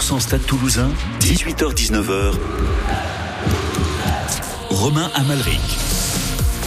100% Stade Toulousain, 18h-19h. Romain Amalric.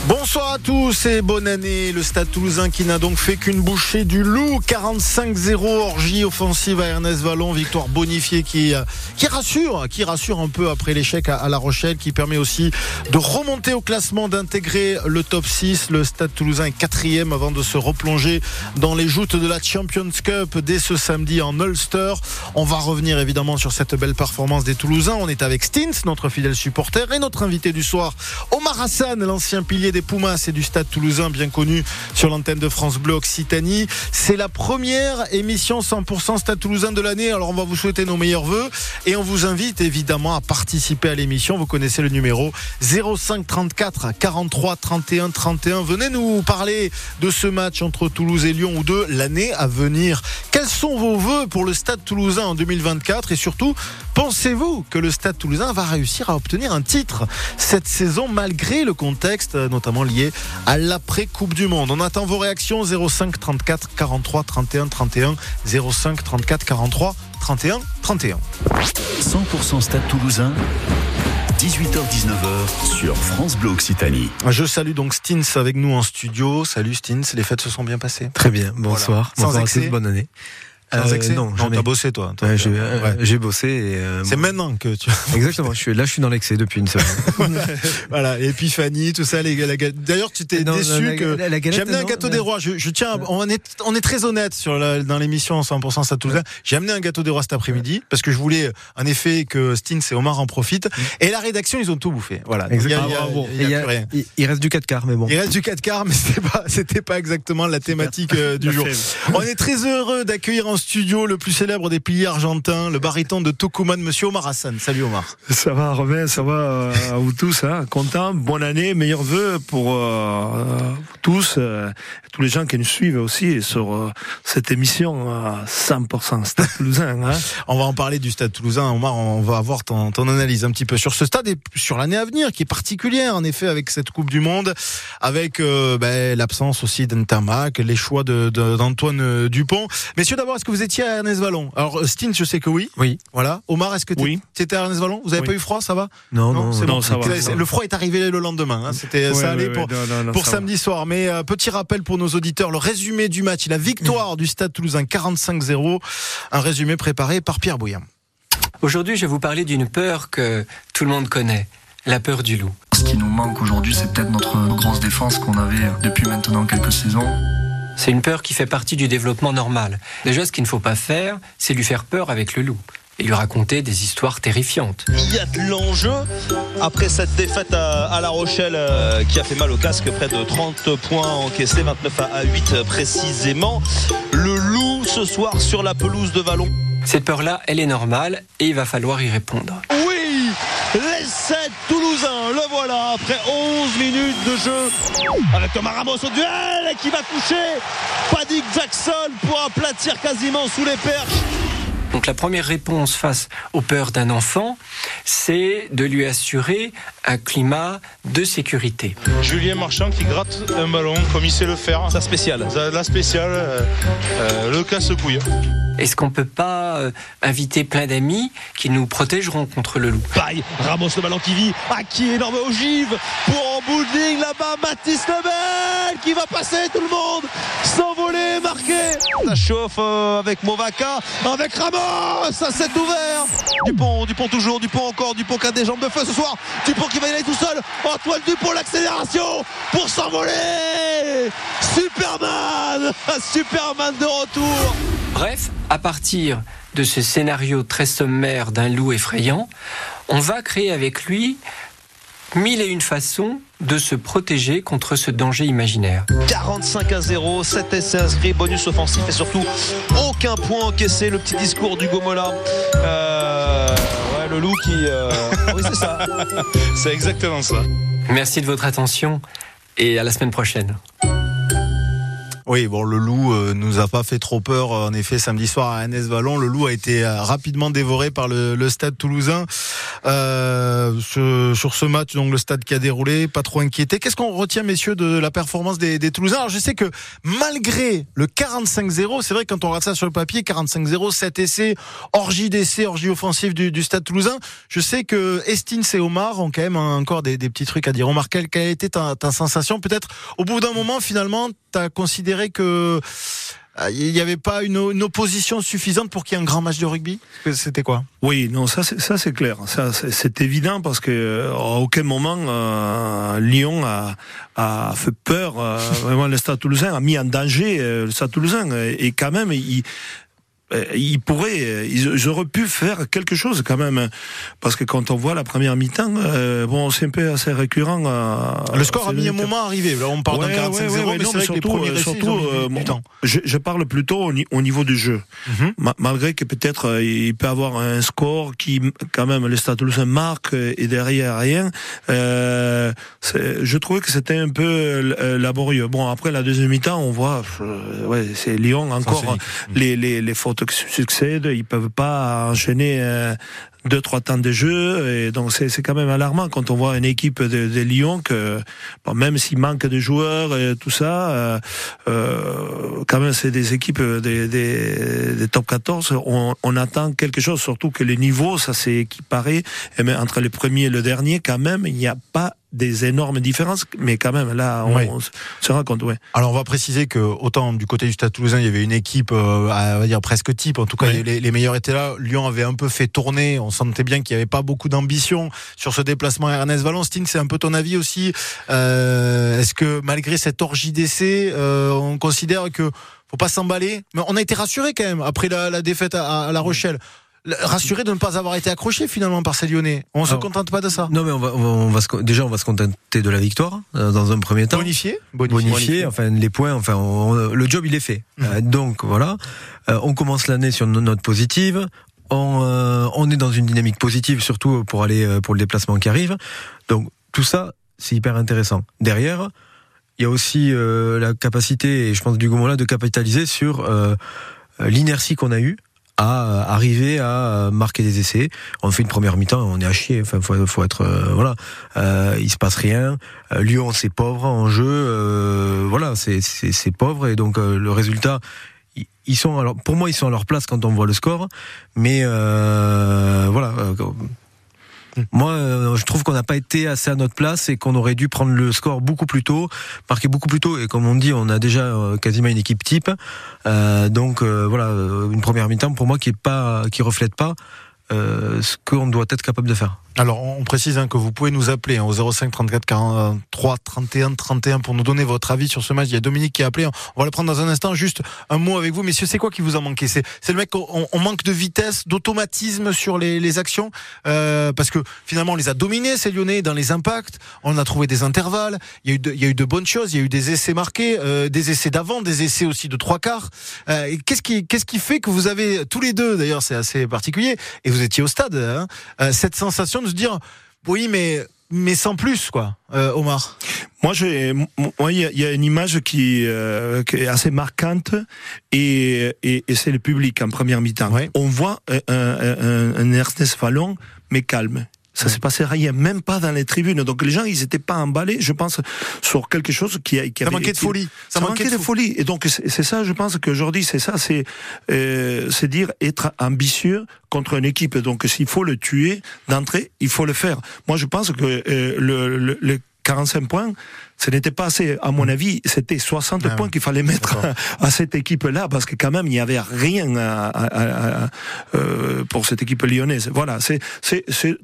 Bonsoir à tous et bonne année. Le Stade Toulousain qui n'a donc fait qu'une bouchée du loup. 45-0 orgie offensive à Ernest Vallon. Victoire bonifiée qui, euh, rassure un peu après l'échec à, La Rochelle, qui permet aussi de remonter au classement, d'intégrer le top 6. Le Stade Toulousain est quatrième avant de se replonger dans les joutes de la Champions Cup dès ce samedi en Ulster. On va revenir évidemment sur cette belle performance des Toulousains. On est avec Stins, notre fidèle supporter, et notre invité du soir, Omar Hassan, l'ancien pilier des Pumas et du Stade Toulousain, bien connu sur l'antenne de France Bleu Occitanie. C'est la première émission 100% Stade Toulousain de l'année. Alors on va vous souhaiter nos meilleurs voeux et on vous invite évidemment à participer à l'émission. Vous connaissez le numéro 05 34 43 31 31. Venez nous parler de ce match entre Toulouse et Lyon ou de l'année à venir. Quels sont vos voeux pour le Stade Toulousain en 2024 et surtout pensez-vous que le Stade Toulousain va réussir à obtenir un titre cette saison malgré le contexte notamment lié à l'après-Coupe du Monde. On attend vos réactions 05 34 43 31 31 05 34 43 31 31. 100% Stade Toulousain. 18h-19h sur France Bleu Occitanie. Je salue donc Stins avec nous en studio. Salut Stins, les fêtes se sont bien passées? Très bien, bonsoir. Sans excès. bonne année. Sans euh, excès Non, t'as bossé toi. Euh, j'ai bossé. Euh, c'est maintenant que tu. Exactement. Je suis là, je suis dans l'excès depuis une semaine. voilà, épiphanie, tout ça. Les, D'ailleurs, tu t'es déçu que j'ai amené un gâteau des rois. Je, je, tiens, on est, on est très honnête sur la, dans l'émission 100% ça Toulousain. J'ai amené un gâteau des rois cet après-midi parce que je voulais en effet que Stins et Omar en profitent. Et la rédaction, ils ont tout bouffé. Voilà. Exactement. Il, y a, rien. il, reste du 4 quarts, mais bon. Il reste du 4 quarts, mais c'était pas, c'était pas exactement la thématique du jour. On est très heureux d'accueillir en studio le plus célèbre des piliers argentins, le baryton de Tucumán, monsieur Omar Hassan. Salut Omar. Ça va Romain, ça va euh, à vous tous, hein content, bonne année, meilleurs vœux pour euh, tous, euh, tous les gens qui nous suivent aussi sur cette émission à 100% Stade Toulousain. Hein on va en parler du Stade Toulousain, Omar, on va avoir ton, ton analyse un petit peu sur ce stade et sur l'année à venir qui est particulière en effet avec cette Coupe du Monde, avec ben, l'absence aussi d'Intermac, les choix d'Antoine de, Dupont. Messieurs d'abord, est-ce que vous étiez à Ernest Vallon. Alors Stine, je sais que oui. Oui. Voilà. Omar, est-ce que tu étais à Ernest Vallon Vous avez pas eu froid, ça va Non, non, non, ça va. Le froid est arrivé le lendemain. Hein. C'était ça allait pour, pour samedi soir. Mais euh, petit rappel pour nos auditeurs, le résumé du match, la victoire du Stade Toulousain 45-0, un résumé préparé par Pierre Bouillard. Aujourd'hui, je vais vous parler d'une peur que tout le monde connaît, la peur du loup. Ce qui nous manque aujourd'hui, c'est peut-être notre grosse défense qu'on avait depuis maintenant quelques saisons. C'est une peur qui fait partie du développement normal. Déjà, ce qu'il ne faut pas faire, c'est lui faire peur avec le loup et lui raconter des histoires terrifiantes. Il y a de l'enjeu après cette défaite à, La Rochelle euh, qui a fait mal au casque, près de 30 points encaissés, 29 à 8 précisément. Le loup ce soir sur la pelouse de Vallon. Cette peur-là, elle est normale et il va falloir y répondre. Oui Les 7 Toulousains, le voilà, après 11 minutes de jeu. Avec Thomas au duel qui va toucher. Paddy Jackson pour aplatir quasiment sous les perches. Donc la première réponse face aux peurs d'un enfant, c'est de lui assurer un climat de sécurité. Julien Marchand qui gratte un ballon comme il sait le faire. Sa spéciale. La spéciale, euh, euh, le casse-couille. Est-ce qu'on peut pas euh, inviter plein d'amis qui nous protégeront contre le loup? Paille, Ramos le ballon qui vit, à qui énorme ogive pour en là-bas, Mathis Lebel qui va passer tout le monde, s'envoler, marquer. Ça chauffe avec Movaca, avec Ramos, ça s'est ouvert. Dupont, Dupont toujours, Dupont encore, Dupont qui a des jambes de feu ce soir, Dupont qui va y aller tout seul, Antoine Dupont l'accélération pour s'envoler. Superman, Superman de retour. Bref, à partir de ce scénario très sommaire d'un loup effrayant, on va créer avec lui mille et une façons de se protéger contre ce danger imaginaire. 45 à 0, 7 essais inscrits, bonus offensif et surtout aucun point encaissé. Le petit discours du Gomola. Euh, ouais, le loup qui. Euh, oui, c'est ça. c'est exactement ça. Merci de votre attention et à la semaine prochaine. Oui, bon, le loup euh, nous a pas fait trop peur. En effet, samedi soir à NS Vallon, le loup a été euh, rapidement dévoré par le, le stade toulousain. Euh, ce, sur ce match, donc le stade qui a déroulé, pas trop inquiété. Qu'est-ce qu'on retient, messieurs, de la performance des, des Toulousains? Alors, je sais que malgré le 45-0, c'est vrai quand on regarde ça sur le papier, 45-0, 7 essais, orgie d'essais, orgie offensive du, du, stade toulousain. Je sais que Estins et Omar ont quand même encore des, des petits trucs à dire. Omar, quelle, quelle a été ta, ta sensation? Peut-être au bout d'un moment, finalement, tu as considéré que euh, il n'y avait pas une, opposition suffisante pour qu'il y ait un grand match de rugby? C'était quoi? Oui, non, ça c'est clair, c'est évident parce que à aucun moment euh, Lyon a, fait peur. Euh, vraiment, le Stade Toulousain a mis en danger euh, le Stade Toulousain. Et, quand même il, euh, ils pourraient, euh, ils, auraient pu faire quelque chose quand même, parce que quand on voit la première mi-temps, euh, bon, c'est un peu assez récurrent. Euh, le score a mis un moment à arriver. Là, on parle ouais, d'un 45-0, ouais, ouais, mais, vrai surtout, que les surtout euh, bon, je, je, parle plutôt au, au, niveau du jeu, mm -hmm. Ma, malgré que peut-être euh, il peut avoir un score qui, quand même, le Stade Toulousain marque et derrière rien. je trouvais que c'était un peu laborieux. Bon, après la deuxième mi-temps, on voit, ouais, c'est Lyon encore les, les, les fautes succèdent, ils peuvent pas enchaîner euh, deux trois temps de jeu et donc c'est c'est quand même alarmant quand on voit une équipe de, Lyon que même s'il manque de joueurs et tout ça euh, euh, quand même c'est des équipes des, des, des top 14 on, on, attend quelque chose surtout que les niveaux ça s'est équiparé et même entre le premier et le dernier quand même il n'y a pas des énormes différences, mais quand même là, on, ouais. on se rend compte. Ouais. Alors on va préciser que autant du côté du Stade Toulousain, il y avait une équipe, euh, à, on va dire presque type. En tout cas, ouais. les, les, meilleurs étaient là. Lyon avait un peu fait tourner. On sentait bien qu'il n'y avait pas beaucoup d'ambition sur ce déplacement à Ernest Valentine. C'est un peu ton avis aussi. Euh, Est-ce que malgré cette orgie d'essai, euh, on considère que faut pas s'emballer? Mais on a été rassuré quand même après la, la défaite à, à La Rochelle rassuré de ne pas avoir été accroché finalement par ces Lyonnais. On ne se contente pas de ça. Non, mais on va, on va se, déjà on va se contenter de la victoire euh, dans un premier temps. Bonifié, bonifié, bonifié enfin les points, enfin on, le job il est fait. Mmh. Euh, donc voilà, euh, on commence l'année sur une note positive. On, euh, on est dans une dynamique positive, surtout pour aller euh, pour le déplacement qui arrive. Donc tout ça, c'est hyper intéressant. Derrière, il y a aussi euh, la capacité, et je pense du Gomola, de capitaliser sur l'inertie qu'on a eue à arriver à marquer des essais. On fait une première mi-temps, on est à chier. Enfin, faut, être euh, voilà. Euh, il se passe rien. Euh, Lyon, c'est pauvre en jeu. Euh, voilà, c'est c'est pauvre et donc euh, le résultat. Ils sont alors pour moi ils sont à leur place quand on voit le score, mais euh, voilà moi, euh, je trouve qu'on n'a pas été assez à notre place et qu'on aurait dû prendre le score beaucoup plus tôt, marquer beaucoup plus tôt. Et comme on dit, on a déjà euh, quasiment une équipe type. Euh, donc voilà, une première mi-temps pour moi qui est pas, qui reflète pas ce qu'on doit être capable de faire. Alors, on précise hein, que vous pouvez nous appeler hein, au 05 34 43 31 31 pour nous donner votre avis sur ce match. Il y a Dominique qui a appelé. On va le prendre dans un instant. Juste un mot avec vous, messieurs. C'est quoi qui vous a manqué? C'est le mec. On, on, manque de vitesse, d'automatisme sur les, les actions euh, parce que finalement on les a dominés ces Lyonnais dans les impacts. On a trouvé des intervalles. Il y a eu de, il y a eu de bonnes choses. Il y a eu des essais marqués, euh, des essais d'avant, des essais aussi de trois quarts. Euh, qu'est-ce qui qu'est-ce qui fait que vous avez tous les deux d'ailleurs c'est assez particulier et vous étiez au stade hein, euh, cette sensation de se dire oui, mais mais sans plus, quoi, euh, Omar. Moi, il y, y, a une image qui, euh, qui est assez marquante et, et, et c'est le public en première mi-temps. Ouais. On voit un, un, un Ernest Fallon, mais calme. Ça s'est passé rien, même pas dans les tribunes. Donc les gens, ils étaient pas emballés, je pense, sur quelque chose qui, qui ça avait manquait de folie. Ça, ça manquait, de, folie. Et donc c'est ça, je pense qu'aujourd'hui, c'est ça, c'est euh, c'est dire être ambitieux contre une équipe. Donc s'il faut le tuer d'entrée, il faut le faire. Moi, je pense que euh, le, le, le 45 points, ce n'était pas assez, à mon avis, c'était 60 ah points oui. qu'il fallait mettre à, à, cette équipe-là, parce que quand même, il n'y avait rien à, à, euh, pour cette équipe lyonnaise. Voilà, c'est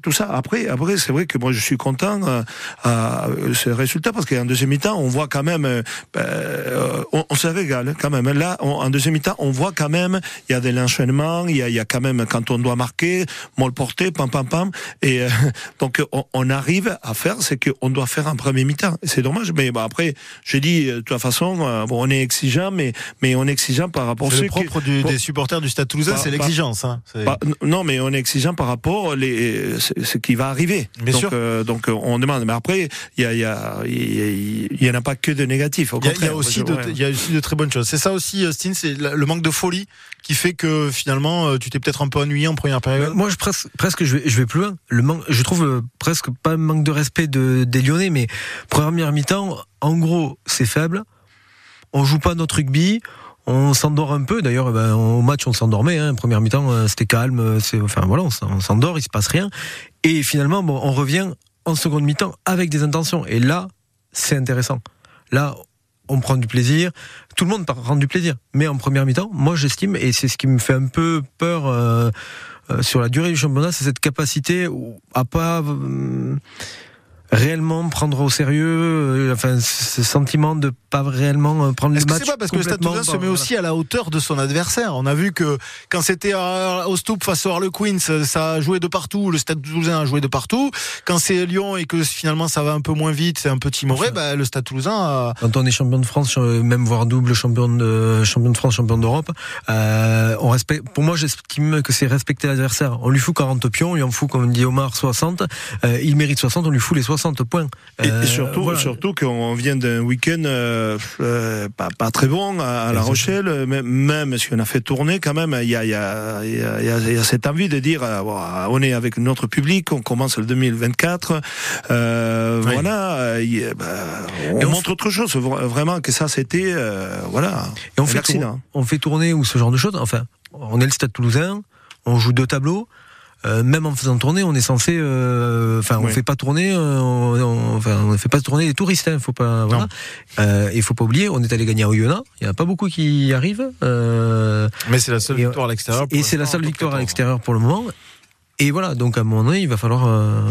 tout ça. Après, après c'est vrai que moi, je suis content euh, à ce résultat, parce qu'en deuxième mi-temps, on voit quand même, euh, on, on, se régale quand même. Là, on, en deuxième mi-temps, on voit quand même, il y a de l'enchaînement, il, il, y a quand même, quand on doit marquer, molle porté, pam, pam, pam. Et donc, on, on arrive à faire, c'est qu'on doit faire un premier mi-temps. C'est dommage dommage. Mais bon, après, j'ai dit, de toute façon, euh, bon, on est exigeant, mais, mais on est exigeant par rapport à C'est le propre qui, du- des supporters du Stade Toulousain, Bah, c'est bah, l'exigence. hein. Bah, non, mais on est exigeant par rapport les ce ce qui va arriver. Bien donc, sûr. euh, donc euh, on demande. Mais après, il y a, y a, y a- en a pas que de négatifs. Au Il y, a, aussi de, ouais. il y a aussi de très bonnes choses. C'est ça aussi, euh, Steen, c'est le manque de folie qui fait que finalement, euh, tu t'es peut-être un peu ennuyé en première période? Moi, je presque, je, vais, plus loin. Je trouve euh, presque pas manque de respect de, des Lyonnais, mais première mi-temps, en gros, c'est faible. On joue pas notre rugby. On s'endort un peu. D'ailleurs, eh ben, au match, on s'endormait. Hein. Première mi-temps, euh, c'était calme. enfin voilà, on s'en- on s'endort, il se passe rien. Et finalement, on revient en seconde mi-temps avec des intentions. Et là, c'est intéressant. Là, on prend du plaisir. Tout le monde prend du plaisir. Mais en première mi-temps, moi, j'estime, et c'est ce qui me fait un peu peur. euh, euh, sur la durée du championnat, c'est cette capacité à pas euh, réellement prendre au sérieux, euh, enfin ce sentiment de pas réellement euh, prendre le match. c'est pas parce que le Stade Toulousain se met aussi à la hauteur de son adversaire? On a vu que quand c'était au Stoup face au Harlequins, ça a joué de partout. Le Stade Toulousain a joué de partout. Quand c'est Lyon et que finalement ça va un peu moins vite, c'est un peu timoré, bah, le Stade Toulousain a... Quand on est champion de France, euh, même voire double champion de champion de France, champion d'Europe, euh, on respecte. Pour moi, j'estime que c'est respecter l'adversaire. On lui fout 40 pions, on lui en fout, comme dit Omar, 60. Euh, il mérite 60, on lui fout les 60 points. Et, et Euh, surtout, voilà. surtout qu'on vient d'un week-end euh, euh, pas, pas très bon à, à La. Rochelle, même, même si on a fait tourner quand même, il y a, y, y, y cette envie de dire, on est avec notre public, on commence le 2024, euh, Oui. voilà, y bah, on Et on montre autre chose, vra- vraiment que ça c'était, voilà, Et on fait, accident. tour- on fait tourner ou ce genre de choses. Enfin, on est le Stade Toulousain, on joue deux tableaux. Euh, même en faisant tourner, on est censé, euh, enfin, on Oui. fait pas tourner, euh, on, on- enfin, on fait pas tourner les touristes, hein, faut pas, voilà. Euh, il faut pas oublier, on est allé gagner à Oyonnax, il y en a pas beaucoup qui y arrivent, euh, Mais c'est la seule Et- victoire à l'extérieur. pour et c'est la seule victoire à 14. l'extérieur pour le moment. Et voilà, donc à un moment donné, il va falloir. euh,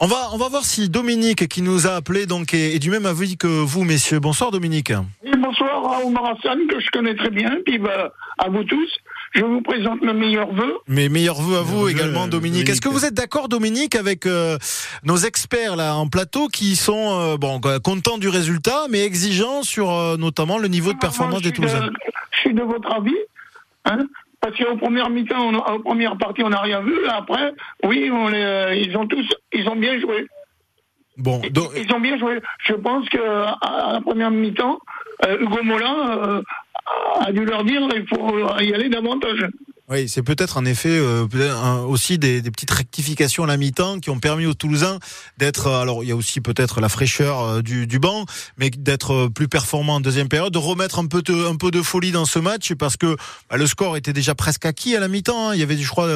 On va, on va voir si Dominique, qui nous a appelé, donc, est, est du même avis que vous, messieurs. Bonsoir, Dominique. Et bonsoir à Omar Hassan, que je connais très bien, puis bah, à vous tous. Je vous présente mes meilleurs vœux. Mes meilleurs voeux à vous Meilleurs également, vœux, Dominique. Dominique. Est-ce que vous êtes d'accord, Dominique, avec euh, nos experts là en plateau qui sont euh, bon euh, contents du résultat, mais exigeants sur euh, notamment le niveau de performance Moi, des Toulousains? Je suis de votre avis. Hein? Parce qu'aux premières mi-temps, aux premières parties, on n'a rien vu. Après, oui, on les, euh, ils ont tous, ils ont bien joué. Bon, donc, Ils ont bien joué. Je pense que à à la première mi-temps, euh, Hugo Mola euh, a dû leur dire il faut y aller davantage. oui, c'est peut-être en effet euh, aussi des, petites rectifications à la mi-temps qui ont permis aux Toulousains d'être. euh, Alors, il y a aussi peut-être la fraîcheur euh, du, du banc, mais d'être euh, plus performant en deuxième période, de remettre un peu de, un peu de folie dans ce match parce que bah, le score était déjà presque acquis à la mi-temps. hein. Il y avait, je crois,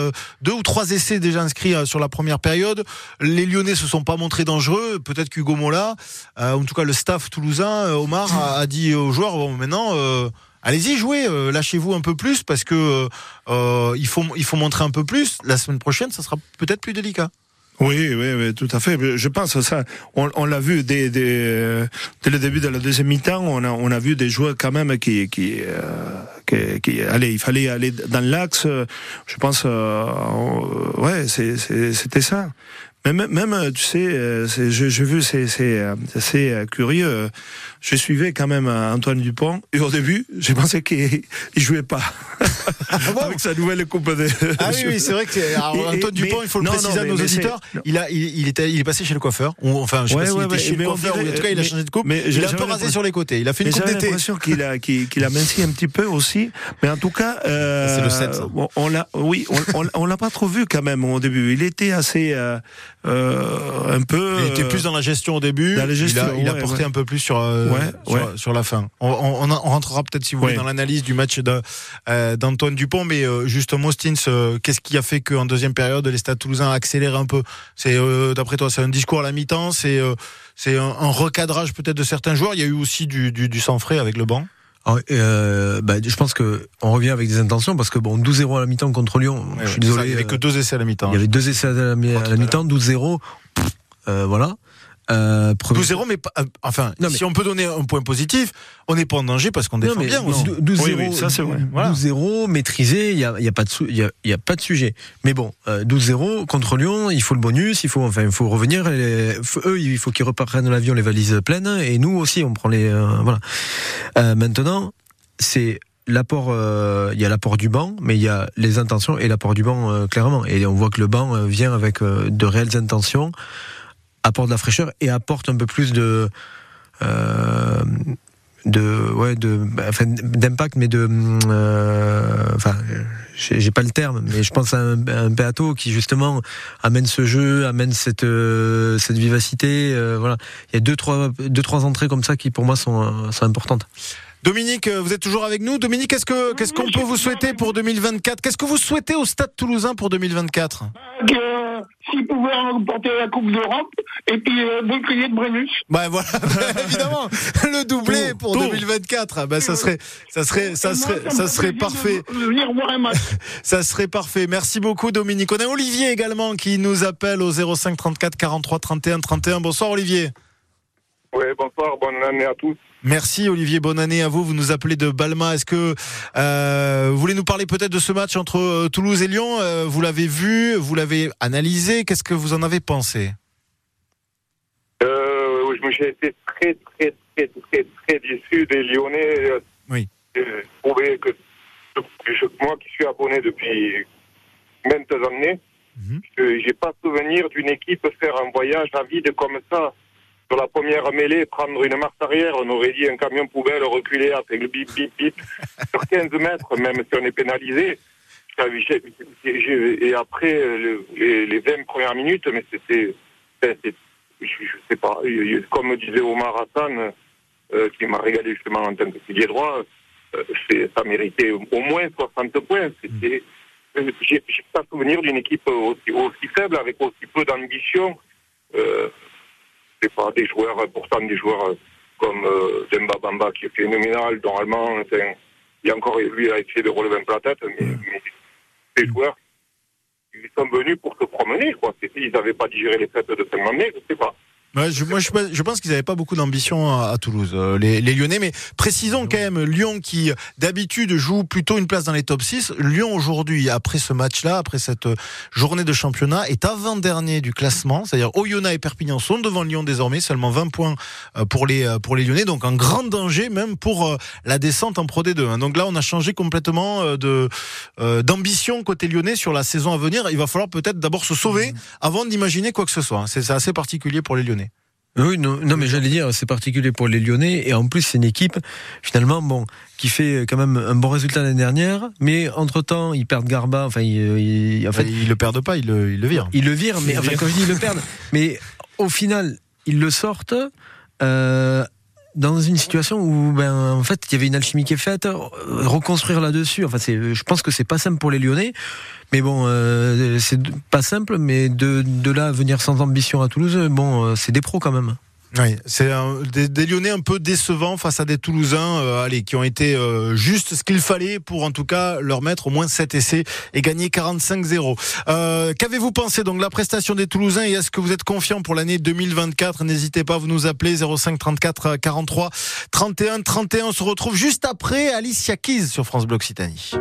deux ou trois essais déjà inscrits sur la première période. Les Lyonnais se sont pas montrés dangereux. Peut-être qu'Hugo Mola, en tout cas le staff toulousain, Omar a, a dit aux joueurs bon maintenant. Euh, Allez-y, jouez, euh, lâchez-vous un peu plus parce que euh, il faut il faut montrer un peu plus. La semaine prochaine, ça sera peut-être plus délicat. Oui, oui, oui, tout à fait. Je pense ça, on, on l'a vu dès, dès, euh, dès le début de la deuxième mi-temps, on a, on a vu des joueurs quand même qui, qui, euh, qui, qui- allez, il fallait aller dans l'axe. euh, Je pense, euh, euh, ouais, c'était ça. Même, même, tu sais, euh, je- j'ai vu, c'est euh, euh, curieux. Je suivais quand même euh, Antoine Dupont et au début, j'ai pensé qu'il il jouait pas avec sa nouvelle coupe de. Ah oui, oui c'est vrai que alors, Et- et- Antoine Dupont, mais- il faut le non, préciser non, à nos auditeurs. Il a, il, il était, il est passé chez le coiffeur. Ou, enfin, je sais Ouais, pas ouais, était ouais, chez le coiffeur ou en dirait- tout cas, il a changé de coupe. mais il a un peu rasé sur les côtés. Il a fait une coupe d'été. l'impression qu'il a, qu'il, qu'il a minci un petit peu aussi. Mais en tout cas, euh, C'est le sept, ça. bon, on l'a, oui, on, on, on l'a pas trop vu quand même au début. Il était assez, euh, euh, un peu. Il était plus dans la gestion au début. dans la gestion, il a, il a porté ouais. un peu plus sur, euh, Ouais, sur, ouais. sur la fin. On, on, on rentrera peut-être, si vous voulez, dans l'analyse du match euh, d'Antoine Dupont. Mais euh, juste Mostins, euh, qu'est-ce qui a fait qu'en deuxième période, les Stades Toulousains accélèrent un peu? C'est, d'après toi, c'est un discours à la mi-temps C'est c'est un, un recadrage peut-être de certains joueurs? Il y a eu aussi du, du, du sang frais avec le banc? Euh, bah, je pense que on revient avec des intentions parce que bon 12-0 à la mi-temps contre Lyon. je suis désolé. Il n'y avait que deux essais à la mi-temps. il y avait deux essais à la, mi- mi-temps, 12-0. pff, euh, voilà. Euh, premier- 12-0, mais pas- euh, enfin, Non, mais- si on peut donner un point positif, on n'est pas en danger parce qu'on défend mais bien dou- aussi. 12-0, Oui, oui, ça, c'est vrai. Voilà. 12-0, maîtrisé, il n'y a, y a, pas de y a, il y a pas de sujet. Mais bon, euh, 12-0 contre Lyon, il faut le bonus, il faut, enfin, il faut revenir. les- eux, il faut qu'ils reprennent l'avion, les valises pleines, et nous aussi, on prend les. euh, voilà. Euh, maintenant, c'est l'apport. euh, Il y a l'apport du banc, mais il y a les intentions et l'apport du banc euh, clairement. Et on voit que le banc euh, vient avec euh, de réelles intentions, apporte de la fraîcheur et apporte un peu plus de. euh, de ouais de bah, enfin, d'impact mais de euh, enfin j'ai pas le terme mais je pense à un, à Beato qui justement amène ce jeu amène cette euh, cette vivacité euh, voilà il y a deux trois deux trois entrées comme ça qui pour moi sont euh, sont importantes Dominique, euh, vous êtes toujours avec nous. Dominique, qu'est-ce que qu'est-ce qu'on peut vous souhaiter pour 2024 Qu'est-ce que vous souhaitez au Stade Toulousain pour 2024 Que, euh, S'ils pouvaient remporter la Coupe d'Europe, et puis euh, bouclier de Brennus. Bah voilà, évidemment, le doublé pour tout. 2024. Bah ça serait ça serait ça moi, serait ça fait serait parfait. Venir voir un match. Ça serait parfait. Merci beaucoup Dominique. On a Olivier également qui nous appelle au 05 34 43 31 31. Bonsoir Olivier. Oui, bonsoir, bonne année à tous. Merci Olivier, bonne année à vous. Vous nous appelez de Balma. Est-ce que euh, vous voulez nous parler peut-être de ce match entre euh, Toulouse et Lyon? Euh, Vous l'avez vu, vous l'avez analysé. Qu'est-ce que vous en avez pensé? Euh, j'ai été très, très, très, très, très déçu des Lyonnais. Oui. Trouvais que moi qui suis abonné depuis maintes années, Mhm. je j'ai pas souvenir d'une équipe faire un voyage à vide comme ça. Sur la première mêlée, prendre une marche arrière, on aurait dit un camion poubelle reculer avec le bip bip bip sur 15 mètres, même si on est pénalisé. Et après euh, le- les, les 20 premières minutes, mais c'était, je, sais pas, euh, comme disait Omar Hassan, euh, qui m'a régalé justement en tant que pilier droit, euh, ça méritait au moins 60 points. C'était, euh, j'ai, j'ai pas souvenir d'une équipe aussi, aussi faible, avec aussi peu d'ambition. C'est pas des joueurs, pourtant des joueurs euh, comme euh, Demba Bamba qui est phénoménal, normalement, il y a encore, lui, a essayé de relever un peu la tête, mais, mais ces joueurs, ils sont venus pour se promener, quoi. Ils n'avaient pas digéré les fêtes de fin d'année, je sais pas. Ouais, je, moi, je, pense qu'ils n'avaient pas beaucoup d'ambition à, à Toulouse, euh, les, les Lyonnais. Mais précisons quand même, Lyon qui d'habitude joue plutôt une place dans les top 6. Lyon aujourd'hui, après ce match-là, après cette euh, journée de championnat, est avant-dernier du classement. C'est-à-dire Oyonnax et Perpignan sont devant Lyon désormais, seulement 20 points euh, pour les, pour les Lyonnais. Donc un grand danger même pour la descente en Pro D2. hein. Donc là, on a changé complètement de d'ambition côté lyonnais sur la saison à venir. Il va falloir peut-être d'abord se sauver avant d'imaginer quoi que ce soit. hein. C'est assez particulier pour les Lyonnais. Oui, non, non mais j'allais dire, c'est particulier pour les Lyonnais, et en plus c'est une équipe, finalement, bon, qui fait quand même un bon résultat l'année dernière, mais entre-temps, ils perdent Garba, enfin, ils, ils- en fait, ils le perdent pas, ils le, ils le virent. Ils le virent, mais enfin, quand je dis ils le perdent, mais au final, ils le sortent. Euh, dans une situation où ben en fait il y avait une alchimie qui est faite euh, reconstruire là-dessus. Enfin c'est je pense que c'est pas simple pour les Lyonnais. Mais bon euh, c'est pas simple mais de, de là venir sans ambition à Toulouse bon euh, c'est des pros quand même Oui, c'est des Lyonnais un peu décevants face à des Toulousains, euh, allez, qui ont été euh, juste ce qu'il fallait pour en tout cas leur mettre au moins 7 essais et gagner 45-0. Euh, Qu'avez-vous pensé donc de la prestation des Toulousains et est-ce que vous êtes confiant pour l'année 2024 N'hésitez pas, vous nous appelez 05 34 43 31 31. On se retrouve juste après Alicia Keys sur France Bleu Occitanie.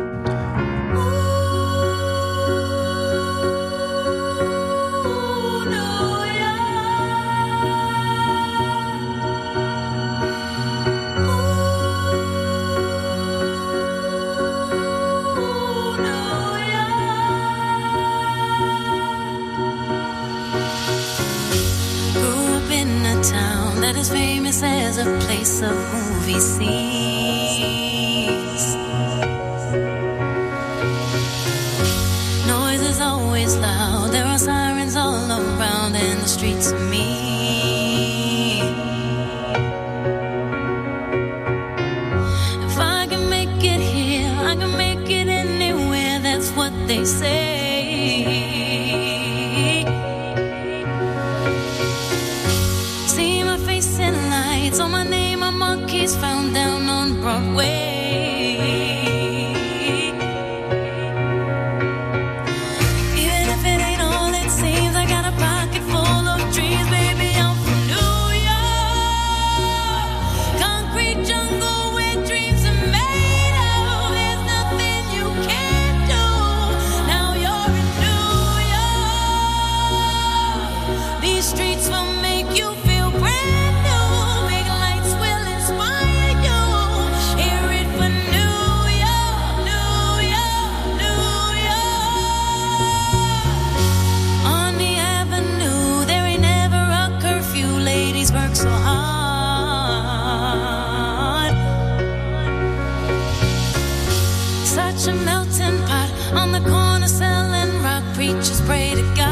Of movie scenes. preachers pray to God.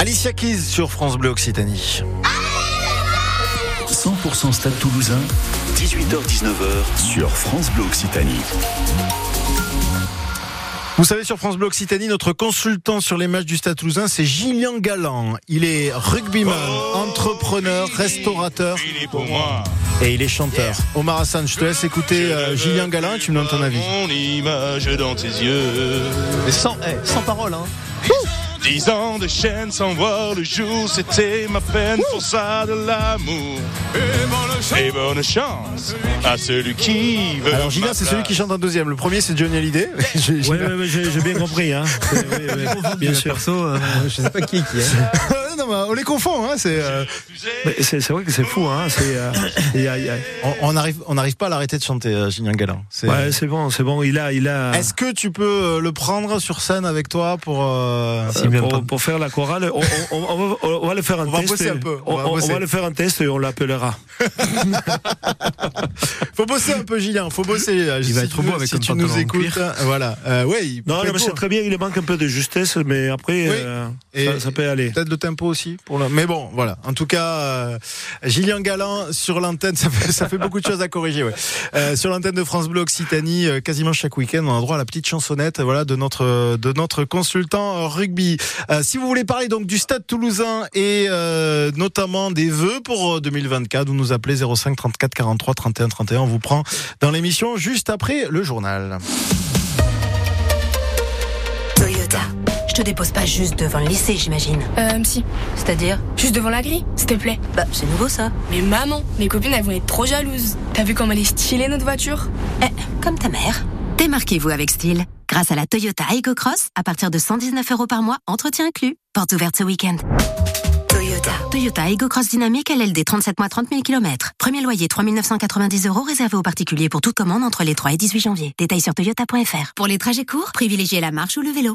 Alicia Keys sur France Bleu Occitanie. 100% Stade Toulousain, 18h-19h sur France Bleu Occitanie. Vous savez, sur France Bleu Occitanie, notre consultant sur les matchs du Stade Toulousain, c'est Gillian Galland. Il est rugbyman, entrepreneur, restaurateur. Et il est chanteur. Omar Hassan, je te laisse écouter euh, Gillian Galland et tu me donnes ton avis. Mon image dans tes yeux. Mais sans, eh, sans parole, hein. Dix ans de chaîne sans voir le jour, c'était ma peine pour ça de l'amour. Et bonne chance à celui qui veut. Alors ma c'est celui qui chante en deuxième. Le premier, c'est Johnny Hallyday. J'ai- j'ai- Ouais, ouais, ouais, j'ai j'ai bien compris, hein. Oui, oui, bien sûr. Perso, euh, je sais pas qui est qui. hein. Non, mais on les confond, hein. C'est, euh, Mais C'est c'est vrai que c'est fou, hein. C'est, euh, il y a- il y a- on, on arrive, on n'arrive pas à l'arrêter de chanter, euh, Gillian Galland. C'est- Ouais, c'est bon, c'est bon. Il a, il a. Est-ce que tu peux euh, le prendre sur scène avec toi pour euh, Euh, pour, pour faire la chorale, on, on- on- on va, on va le faire un On test. bosser un peu, on On, va on- on le faire un test et on l'appellera. Faut bosser un peu, Gillian. Faut bosser. Il va être beau avec si tu nous écoutes. euh, Voilà. Euh, ouais. il Non, non, mais c'est très bien. Il manque un peu de justesse, mais après, Oui. euh, Et- ça, ça peut aller. Peut-être le tempo aussi pour le... Mais bon, voilà. En tout cas, euh, Gillian Galland sur l'antenne, ça fait, beaucoup de choses à corriger. Ouais. Euh, sur l'antenne de France Bleu Occitanie, euh, quasiment chaque week-end, on a droit à la petite chansonnette, voilà, de notre de notre consultant rugby. Si vous voulez parler donc du Stade Toulousain et notamment des vœux pour euh, 2024, vous nous appelez 05 34 43 31 31. On vous prend dans l'émission juste après le journal. Toyota. Je te dépose pas juste devant le lycée, j'imagine. Euh, si. C'est-à-dire Juste devant la grille, s'il te plaît. Bah, c'est nouveau ça. Mais maman, mes copines, elles vont être trop jalouses. T'as vu comme elle est stylée, notre voiture? Eh, comme ta mère. Démarquez-vous avec style. Grâce à la Toyota Aygo Cross, à partir de 119 euros par mois, entretien inclus. Porte ouverte ce week-end. Toyota. Toyota Aygo Cross Dynamique LLD 37 mois 30 000 km. Premier loyer 3 990 euros réservé aux particuliers pour toute commande entre les 3 et 18 janvier. Détails sur toyota.fr. Pour les trajets courts, privilégiez la marche ou le vélo.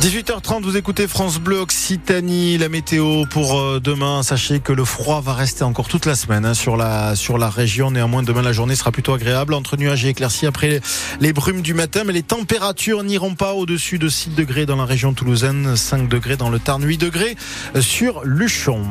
18h30, vous écoutez France Bleu Occitanie, la météo pour euh, demain. Sachez que le froid va rester encore toute la semaine hein, sur la sur la région. Néanmoins, demain la journée sera plutôt agréable entre nuages et éclaircies après les brumes du matin. Mais les températures n'iront pas au-dessus de 6 degrés dans la région toulousaine, 5 degrés dans le Tarn, 8 degrés sur Luchon.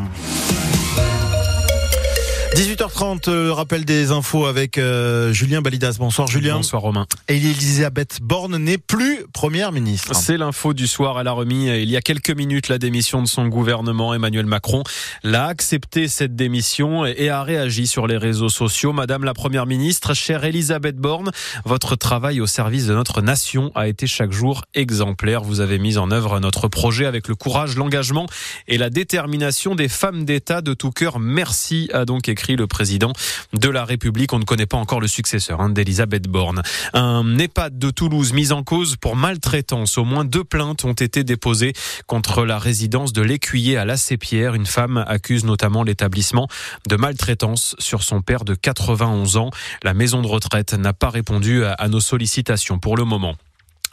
18h30, le rappel des infos avec euh, Julien Balidas. Bonsoir Julien. Bonsoir Romain. Et Elisabeth Borne n'est plus première ministre. C'est l'info du soir. Elle a remis euh, il y a quelques minutes la démission de son gouvernement. Emmanuel Macron l'a accepté cette démission et a réagi sur les réseaux sociaux. Madame la première ministre, chère Elisabeth Borne, votre travail au service de notre nation a été chaque jour exemplaire. Vous avez mis en œuvre notre projet avec le courage, l'engagement et la détermination des femmes d'État de tout cœur. Merci, a donc écrit le président de la République. On ne connaît pas encore le successeur hein, d'Elisabeth Borne. Un EHPAD de Toulouse mis en cause pour maltraitance. Au moins deux plaintes ont été déposées contre la résidence de l'écuyer à la Pierre. Une femme accuse notamment l'établissement de maltraitance sur son père de 91 ans. La maison de retraite n'a pas répondu à nos sollicitations pour le moment.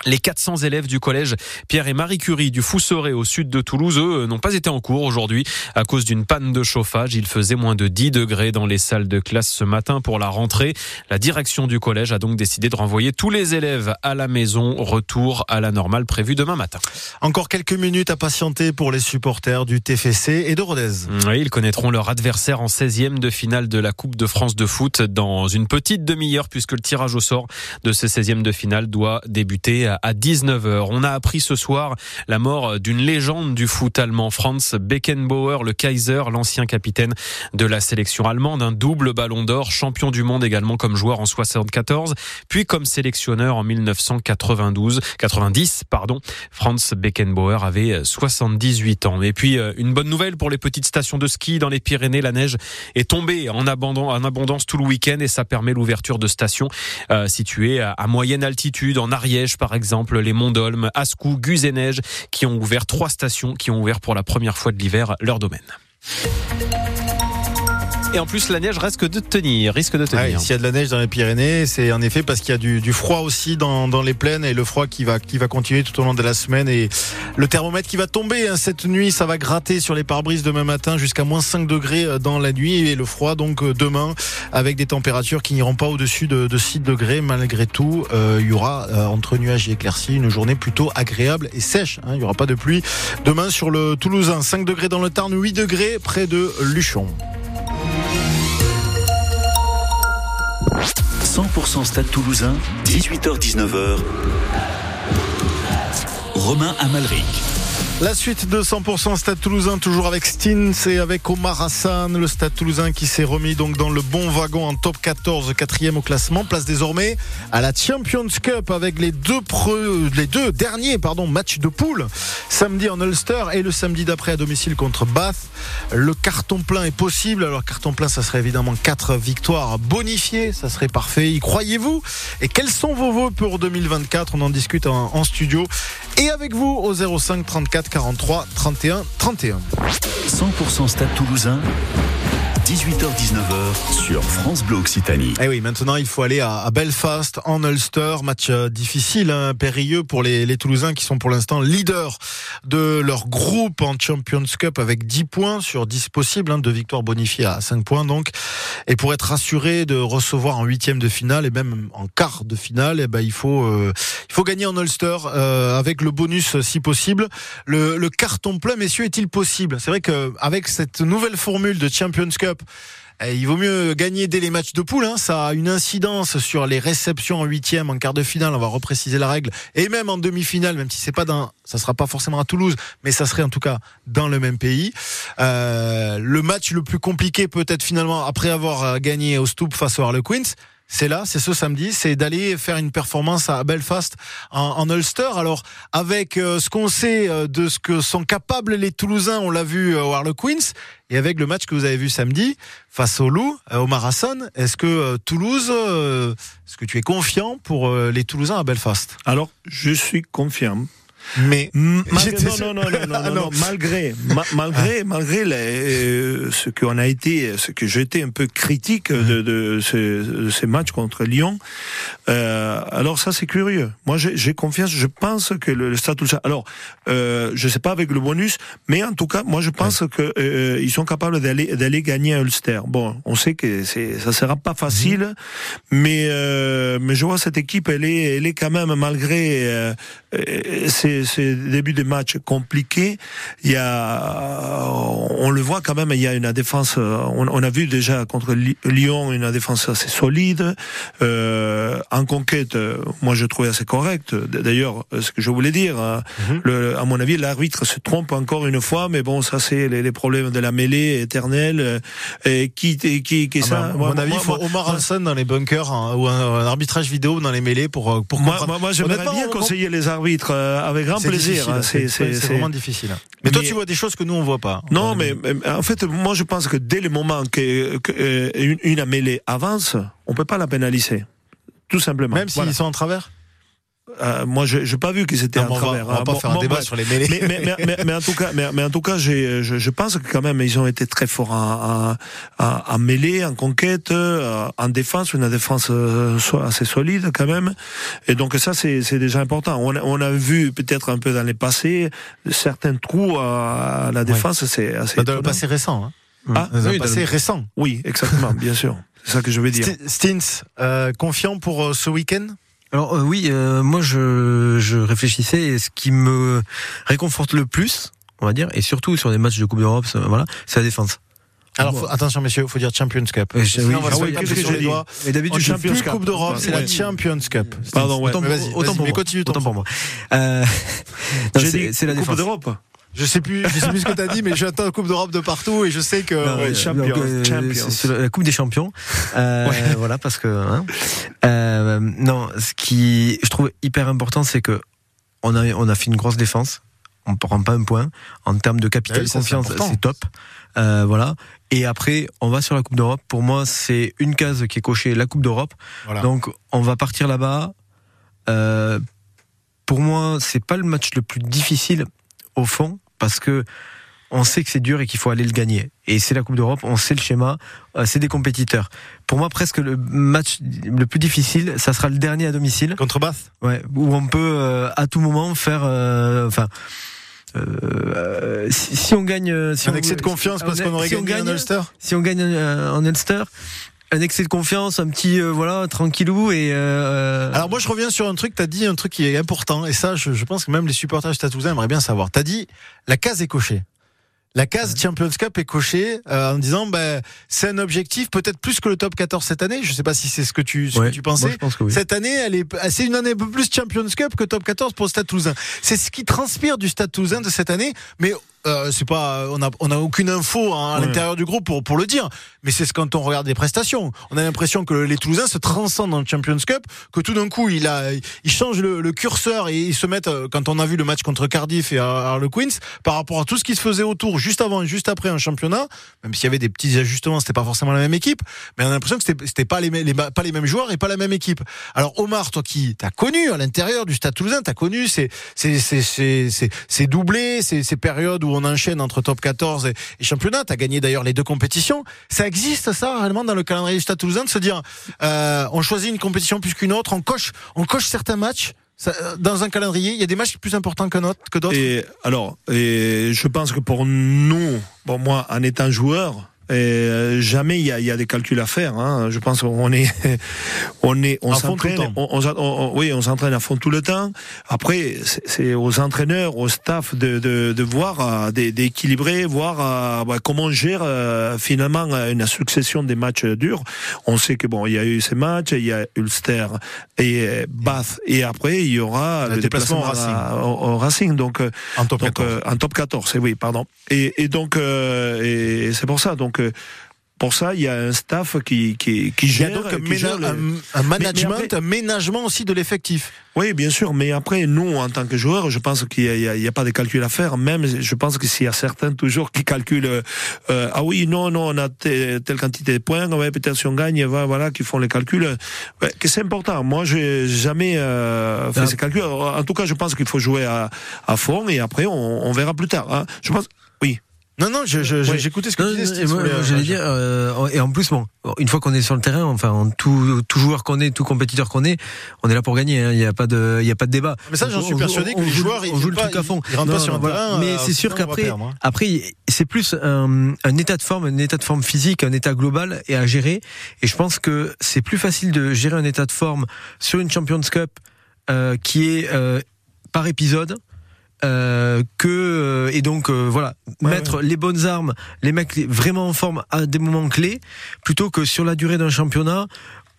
Les 400 élèves du collège Pierre et Marie Curie du Fousseret au sud de Toulouse, eux, n'ont pas été en cours aujourd'hui à cause d'une panne de chauffage. Il faisait moins de 10 degrés dans les salles de classe ce matin pour la rentrée. La direction du collège a donc décidé de renvoyer tous les élèves à la maison. Retour à la normale prévu demain matin. Encore quelques minutes à patienter pour les supporters du TFC et de Rodez. Oui, ils connaîtront leur adversaire en 16e de finale de la Coupe de France de foot dans une petite demi-heure puisque le tirage au sort de ce 16e de finale doit débuter à 19h. On a appris ce soir la mort d'une légende du foot allemand, Franz Beckenbauer, le Kaiser, l'ancien capitaine de la sélection allemande, un double ballon d'or, champion du monde également comme joueur en 74, puis comme sélectionneur en 1992, 90, pardon. Franz Beckenbauer avait 78 ans. Et puis, euh, une bonne nouvelle pour les petites stations de ski dans les Pyrénées, la neige est tombée en abondance, tout le week-end et ça permet l'ouverture de stations euh, situées à, à moyenne altitude, en Ariège par exemple, les Monts d'Olme, Ascou, Guzeneige, qui ont ouvert trois stations qui ont ouvert pour la première fois de l'hiver leur domaine. Et en plus, la neige risque de tenir, risque de tenir. S'il y a de la neige dans les Pyrénées, c'est en effet parce qu'il y a du, froid aussi dans, les plaines et le froid qui va, qui va continuer tout au long de la semaine et le thermomètre qui va tomber hein, cette nuit, ça va gratter sur les pare-brises demain matin jusqu'à moins 5 degrés euh, dans la nuit et le froid donc euh, demain avec des températures qui n'iront pas au-dessus de, de, 6 degrés. Malgré tout, euh, il y aura entre nuages et éclaircies une journée plutôt agréable et sèche. Hein, il n'y aura pas de pluie. Demain sur le Toulousain, 5 degrés dans le Tarn, 8 degrés près de Luchon. 100% Stade Toulousain, 18h-19h. Romain Amalric. La suite de 100% Stade Toulousain, toujours avec Stin, c'est avec Omar Hassan, le Stade Toulousain qui s'est remis donc dans le bon wagon en top 14, quatrième au classement, place désormais à la Champions Cup avec les deux, les deux derniers matchs de poule, samedi en Ulster et le samedi d'après à domicile contre Bath. Le carton plein est possible, alors carton plein ça serait évidemment quatre victoires bonifiées, ça serait parfait, y croyez-vous? Et quels sont vos voeux pour 2024 On en discute en, en studio. Et avec vous au 05 34 43 31 31. 100% Stade Toulousain. 18h-19h sur France Bleu Occitanie. Eh oui, maintenant il faut aller à, Belfast, en Ulster, match euh, difficile, hein, périlleux pour les, les, Toulousains qui sont pour l'instant leaders de leur groupe en Champions Cup avec 10 points sur 10 possibles, hein, de victoires bonifiées à 5 points donc. Et pour être rassuré de recevoir en huitième de finale et même en quart de finale, eh ben, il faut euh, il faut gagner en Ulster euh, avec le bonus si possible. Le, le carton plein, messieurs, est-il possible? C'est vrai qu'avec cette nouvelle formule de Champions Cup il vaut mieux gagner dès les matchs de poule. Hein. Ça a une incidence sur les réceptions en huitième, en quart de finale. On va repréciser la règle. Et même en demi-finale, même si c'est pas ça sera pas forcément à Toulouse, mais ça serait en tout cas dans le même pays. Euh, le match le plus compliqué peut-être finalement après avoir gagné au Stoop face au Harlequins c'est là, c'est ce samedi, c'est d'aller faire une performance à Belfast en, Ulster. Alors avec euh, ce qu'on sait euh, de ce que sont capables les Toulousains, on l'a vu euh, au Harlequins, et avec le match que vous avez vu samedi face au Loup, au Marathon, est-ce que Toulouse, est-ce que tu es confiant pour les Toulousains à Belfast? Alors, je suis confiant mais malgré, non, non, non, non, non, non, malgré, ma, malgré, malgré les, ce qu'on a été, ce que j'étais un peu critique de, de, ce, de ces matchs contre Lyon. Euh, alors ça, c'est curieux. Moi, j'ai confiance. Je pense que le, le Stade Toulousain. Alors, euh, je sais pas avec le bonus, mais en tout cas, moi, je pense que euh, ils sont capables d'aller d'aller gagner à Ulster. Bon, on sait que c'est ça sera pas facile, mmh. mais euh, mais je vois cette équipe, elle est elle est quand même malgré euh, c'est ces, ces débuts de match compliqués, il y a, on le voit quand même, il y a une défense. On, on a vu déjà contre Lyon une défense assez solide. Euh, en conquête, euh, moi je trouvais assez correct. D'ailleurs, euh, ce que je voulais dire, hein, le, à mon avis, l'arbitre se trompe encore une fois, mais bon, ça c'est les, les problèmes de la mêlée éternelle. euh, Et qui, qui, qui, qui Ah ça bah, à moi- mon avis, il faut moi- Omar Hansen dans les bunkers hein, ou un, un arbitrage vidéo dans les mêlées pour, euh, pour Moi, comprendre. moi, moi, j'aimerais bien on- conseiller les arbitres euh, avec grand C'est plaisir. hein, C'est vraiment difficile. Mais, toi, tu vois des choses que nous, on voit pas. Non, mais, mais en fait, moi, je pense que dès le moment que, que, euh, une, une mêlée avance, on peut pas la pénaliser. Tout simplement. Même s'ils Voilà. sont en travers? Euh, moi, je n'ai pas vu qu'ils étaient on va- travers. on va hein. pas Bon, faire un bon, débat bref. sur les mêlées. Mais, mais, mais, mais- mais en tout cas, mais, mais en tout cas, j'ai, je, je pense que quand même, ils ont été très forts en, en, en- mêlée, en conquête, euh, en défense, une défense euh, assez solide quand même. Et donc ça, c'est, c'est déjà important. On a, on a vu peut-être un peu dans les passés certains trous à, à la défense. C'est assez. Dans le passé récent. Hein. Ah, Dans le oui, passé dans le- récent. Oui, exactement, bien sûr. C'est ça que je veux dire. Sti- Stins, euh, confiant pour euh, ce week-end? Alors euh, oui, euh, moi je, je réfléchissais et ce qui me réconforte le plus, on va dire, et surtout sur des matchs de Coupe d'Europe, ça, voilà, c'est la défense. Alors faut- attention messieurs, il faut dire Champions Cup. Ouais, je- Sinon, oui, on va ah se oui, faire qu'est-ce taper que sur j'ai les dit doigts. Mais d'habitude, je plus Champions Cup. Coupe d'Europe, c'est la. Champions Cup. Pardon, ouais. Autant, Mais vas-y, autant vas-y, pour mais moi. continue Autant pour moi. Euh, non, c'est dit c'est la Coupe défense. d'Europe. Je sais plus, je sais plus ce que t'as dit, mais j'attends la Coupe d'Europe de partout et je sais que. Non, ouais, euh, champions, donc, euh, champions. c'est- c'est la Coupe des Champions. Euh, Voilà, parce que. hein. Euh, non, ce qui je trouve hyper important, c'est que on a on a fait une grosse défense. On prend pas un point en termes de capital Ah oui, confiance, c'est top. Euh, voilà. Et après, on va sur la Coupe d'Europe. Pour moi, c'est une case qui est cochée, la Coupe d'Europe. Voilà. Donc, on va partir là-bas. Euh, pour moi, c'est pas le match le plus difficile au fond, parce que on sait que c'est dur et qu'il faut aller le gagner. Et c'est la Coupe d'Europe, on sait le schéma, euh, c'est des compétiteurs. Pour moi, presque le match le plus difficile, ça sera le dernier à domicile. Contre Bath? Ouais, où on peut euh, à tout moment faire, euh, enfin. euh, si, si on gagne, si un on- excès de confiance parce qu'on aurait si gagné gagne, Ulster? si on gagne en Ulster, un excès de confiance, un petit euh, voilà tranquillou et. euh, Alors moi je reviens sur un truc, t'as dit un truc qui est important et ça je, je pense que même les supporters Stade Toulousain aimeraient bien savoir. T'as dit la case est cochée. La case Champions Cup est cochée euh, en disant ben c'est un objectif peut-être plus que le top 14 cette année. Je sais pas si c'est ce que tu ce ouais, que tu pensais. moi, pense que oui. Cette année, elle est, c'est une année un peu plus Champions Cup que Top 14 pour le Stade Toulousain. C'est ce qui transpire du Stade Toulousain de cette année, mais euh, c'est pas, on a, on a aucune info hein, à Ouais. l'intérieur du groupe pour pour le dire. Mais c'est ce quand on regarde les prestations, on a l'impression que les Toulousains se transcendent dans le Champions Cup, que tout d'un coup il a, il change le, le curseur et ils se mettent. euh, Quand on a vu le match contre Cardiff et Har- Harlequins, par rapport à tout ce qui se faisait autour, juste avant et juste après un championnat, même s'il y avait des petits ajustements, c'était pas forcément la même équipe, mais on a l'impression que c'était c'était pas les, mêmes- les, pas les mêmes joueurs et pas la même équipe. Alors Omar, toi qui t'as connu à l'intérieur du Stade Toulousain, t'as connu ces ces ces ces ces, doublés, ces périodes où on enchaîne entre top 14 et, championnat. T'as gagné d'ailleurs les deux compétitions. Ça existe ça réellement dans le calendrier du Stade Toulousain de se dire euh, on choisit une compétition plus qu'une autre, on coche on coche certains matchs. Euh, dans un calendrier, il y a des matchs plus importants que d'autres. Que d'autres. Et alors, et je pense que pour nous, bon moi, en étant joueur, et euh, jamais il y a, y a des calculs à faire. Hein. Je pense qu'on est, on est, on s'entraîne, on, on oui, on s'entraîne à fond tout le temps. Après, c'est- aux entraîneurs, au staff de, de, de voir, euh, d'é- d'équilibrer, voir euh, bah, comment on gère euh, finalement une succession des matchs durs. On sait que bon, il y a eu ces matchs, il y a Ulster et Bath, et après il y aura Le le déplacement déplacement, au à- au, au Racing. Donc en top donc, 14. euh, en top 14, eh oui, pardon. Et, et donc, euh, et c'est pour ça. Donc, euh, pour ça, il y a un staff qui, qui, qui il y gère. a donc un, qui ména- gère le- un- un management, mais après- un ménagement aussi de l'effectif. Oui, bien sûr. Mais après, nous, en tant que joueurs, je pense qu'il n'y a, pas de calcul à faire. Même, je pense que s'il y a certains toujours qui calculent, euh, ah oui, non, non, on a te- telle quantité de points, ouais, peut-être si on gagne, voilà, qui font les calculs. Ouais, que c'est important. Moi, j'ai jamais euh, fait Ah. ces calculs. En tout cas, je pense qu'il faut jouer à, à fond et après, on, on verra plus tard. Hein. Je pense, Non, non, je- je- Ouais. j'écoutais ce que Non, tu disais. moi, moi, j'allais dire, euh, et en plus, bon, une fois qu'on est sur le terrain, enfin, en tout, tout joueur qu'on est, tout compétiteur qu'on est, on est là pour gagner. hein. Il n'y a pas de, il y a pas de débat. Mais ça, j'en suis on- persuadé que on les joue- joueurs, ils on joue jouent le truc à fond. ils- ils rentrent pas sur un voilà. terrain, Mais euh, c'est sûr qu'après, perdre, hein. après, c'est plus un, un état de forme, un état de forme physique, un état global et à gérer. Et je pense que c'est plus facile de gérer un état de forme sur une Champions Cup euh, qui est euh, par épisode euh, que euh, et donc euh, voilà mettre les bonnes armes, les mecs vraiment en forme à des moments clés, plutôt que sur la durée d'un championnat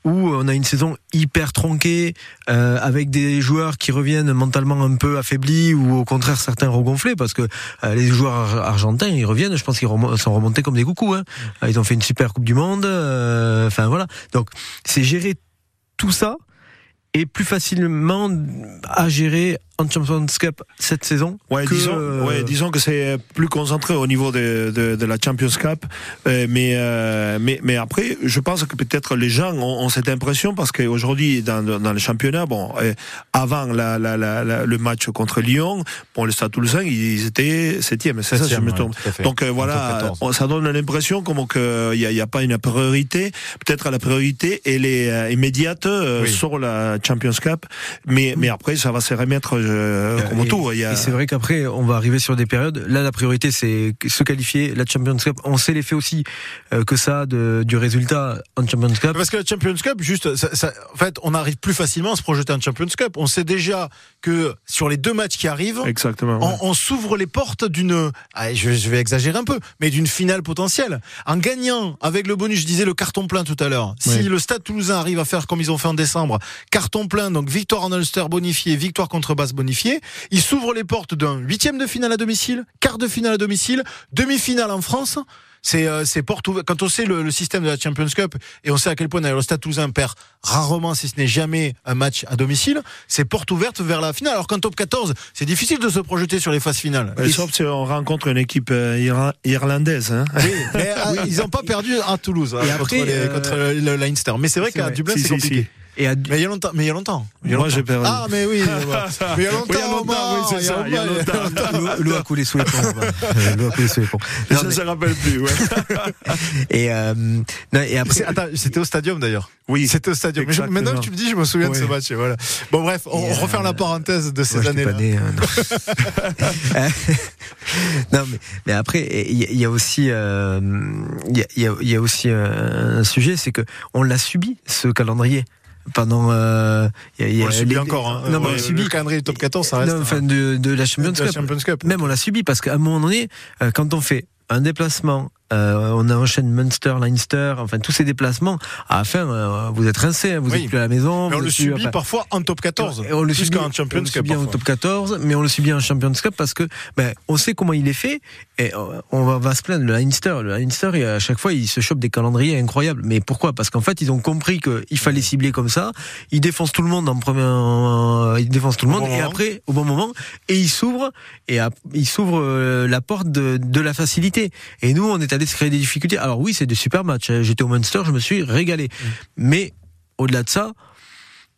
où on a une saison hyper tronquée euh, avec des joueurs qui reviennent mentalement un peu affaiblis ou au contraire certains regonflés parce que euh, les joueurs ar- argentins ils reviennent je pense qu'ils sont remontés comme des coucous hein. Ils ont fait une super coupe du monde euh, enfin voilà. Donc c'est gérer tout ça et plus facilement à gérer en Champions Cup cette saison Ouais, que, disons, euh, ouais, disons que c'est plus concentré au niveau de, de, de la Champions Cup, Euh, mais, euh, mais mais après, je pense que peut-être les gens ont, ont cette impression parce qu'aujourd'hui dans, dans dans le championnat, bon, euh, avant la, la, la, la- le match contre Lyon, bon, le Stade Toulousain, ils étaient septième, c'est ça, si je me ouais, trompe. fait. Donc euh, voilà, top 14. on- ça donne l'impression comme qu'il n'y a, il y a pas une priorité. Peut-être la priorité elle est euh, immédiate euh, Oui. sur la Champions Cup, mais mais après ça va se remettre euh, comme tout. A... et c'est vrai qu'après, on va arriver sur des périodes. Là, la priorité, c'est se qualifier. La Champions Cup, on sait l'effet aussi euh, que ça a de, du résultat en Champions Cup. Parce que la Champions Cup, juste, ça- ça- en fait, on arrive plus facilement à se projeter en Champions Cup. On sait déjà que sur les deux matchs qui arrivent, Exactement. ouais. on, on s'ouvre les portes d'une, ah, je, je vais exagérer un peu, mais d'une finale potentielle. En gagnant avec le bonus, je disais le carton plein tout à l'heure. Si Oui. le Stade Toulousain arrive à faire comme ils ont fait en décembre, carton plein, donc victoire en Ulster bonifié, victoire contre Basse bonifiée, il s'ouvre les portes d'un huitième de finale à domicile, quart de finale à domicile, demi-finale en France. C'est euh, c'est porte ouverte. Quand on sait le, le système de la Champions Cup et on sait à quel point le Stade Toulousain perd rarement, si ce n'est jamais, un match à domicile, c'est porte ouverte vers la finale. Alors qu'en top 14, c'est difficile de se projeter sur les phases finales. Sauf si on rencontre une équipe euh, irlandaise. Hein. oui, mais euh, ils n'ont pas perdu à Toulouse hein, contre, les- euh, contre le, le Leinster. Mais c'est vrai qu'à. Dublin, Si, c'est si, compliqué. si. Et à, Mais il y a longtemps. Mais il y a longtemps. Y a Moi, j'ai perdu. Ah, mais oui. mais il y a longtemps. Oui, il y a longtemps, oui, c'est ça, il y a longtemps. l'eau a coulé sous les ponts. Euh, L'eau a coulé sous les ponts. Non, je ne mais- se rappelle plus. Ouais. et, euh, non, et après, Attends, c'était au stadium d'ailleurs. Oui. C'était au stadium. Mais je- maintenant que tu me dis, je me souviens de ce match. Voilà. Bon, bref, on, on referme euh, la parenthèse de ces années-là. hein, non. Euh, mais, mais après, il y, a- il aussi, euh, il y, a, y a- y a aussi euh, un sujet, c'est que on l'a subi ce calendrier pendant. euh, il y a- y a On le subit les- encore. Hein. Non, mais on Ouais, le subit. Le calendrier du top 14, ça reste. Non, enfin, de, de la Champions de la Cup. Champions Cup. Même on l'a subi parce qu'à un moment donné, euh, quand on fait un déplacement, euh, on enchaîne Munster, Leinster, enfin tous ces déplacements, à la fin, euh, vous êtes rincé, hein, vous Oui. êtes plus à la maison. Mais on le subit enfin, parfois en top 14. et on le subit qu'en Champions on le Cup. subit en top 14, mais on le subit en Champions Cup parce que ben, on sait comment il est fait et on va, va se plaindre. Le Leinster, le Leinster, il- à chaque fois, il se chope des calendriers incroyables. Mais pourquoi? Parce qu'en fait, ils ont compris qu'il fallait cibler comme ça. Ils défoncent tout le monde en premier, euh, ils défoncent tout le Au monde bon et moment. après, au bon moment, et ils s'ouvrent et ap- ils s'ouvrent euh, la porte de, de la facilité. Et nous, on est allé se créer des difficultés. Alors oui, c'est des super matchs. hein. J'étais au Munster, je me suis régalé. Mm. Mais au-delà de ça,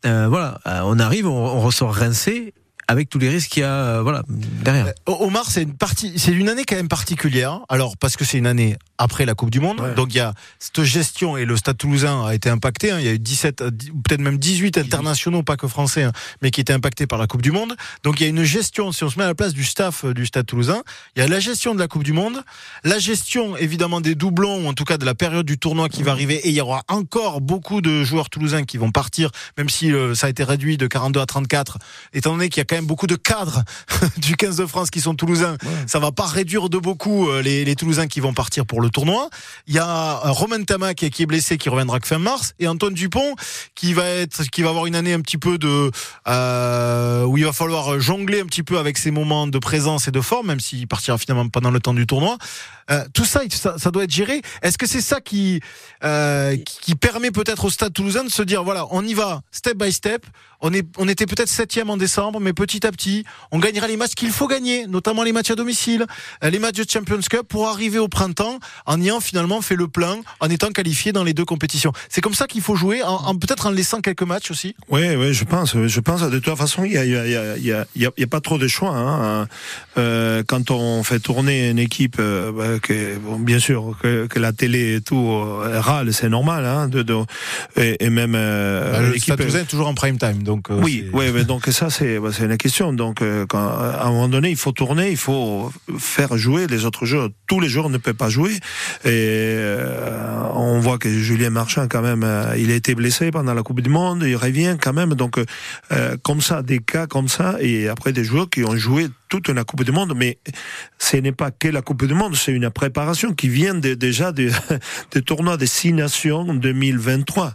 euh, voilà, euh, on arrive, on, on ressort rincé avec tous les risques qu'il y a, euh, voilà, derrière. O- Omar, c'est une partie, c'est une année quand même particulière. Alors parce que c'est une année après la Coupe du Monde, Ouais. donc il y a cette gestion et le Stade Toulousain a été impacté. hein. Il y a eu 17, euh, peut-être même 18 internationaux, pas que français, hein, mais qui étaient impactés par la Coupe du Monde. Donc il y a une gestion. Si on se met à la place du staff euh, du Stade Toulousain, il y a la gestion de la Coupe du Monde, la gestion évidemment des doublons ou en tout cas de la période du tournoi qui va arriver. Et il y aura encore beaucoup de joueurs toulousains qui vont partir, même si euh, ça a été réduit de 42 à 34, étant donné qu'il y a quand même beaucoup de cadres du 15 de France qui sont toulousains. Ça va pas réduire de beaucoup euh, les, les Toulousains qui vont partir pour le tournoi. Il y a euh, Romain Tamac qui est- blessé, qui reviendra que fin mars, et Antoine Dupont qui va être, qui va avoir une année un petit peu de euh, où il va falloir jongler un petit peu avec ses moments de présence et de forme, même s'il partira finalement pendant le temps du tournoi. Euh, tout ça, ça, ça doit être géré. Est-ce que c'est ça qui euh, qui qui permet peut-être au Stade Toulousain de se dire voilà, on y va step by step. On est, on était peut-être septième en décembre, mais petit à petit, on gagnera les matchs qu'il faut gagner, notamment les matchs à domicile, euh, les matchs de Champions Cup, pour arriver au printemps en ayant finalement fait le plein, en étant qualifié dans les deux compétitions. C'est comme ça qu'il faut jouer, en, en- peut-être en laissant quelques matchs aussi. Oui, oui, je pense. Je pense. De toute façon, il y a, il y a, il y a, il y a, il y a- il y a pas trop de choix. Hein. Euh, quand on fait tourner une équipe, euh, bah, que, bon, bien sûr que, que la télé et tout euh, râle, c'est normal. Hein, de, de, et, et même euh, Bah, l'équipe. Est toujours en prime time, donc euh, Oui, oui, mais donc ça c'est bah, c'est une question. Donc, euh, quand, à un moment donné, il faut tourner, il faut faire jouer les autres joueurs. Tous les joueurs ne peuvent pas jouer. Et euh, on voit que Julien Marchand, quand même, il a été blessé pendant la Coupe du Monde, il revient quand même. Donc, comme ça, des cas comme ça, et après des joueurs qui ont joué toute la Coupe du Monde, mais ce n'est pas que la Coupe du Monde, c'est une préparation qui vient de- déjà des de tournois des Six Nations 2023.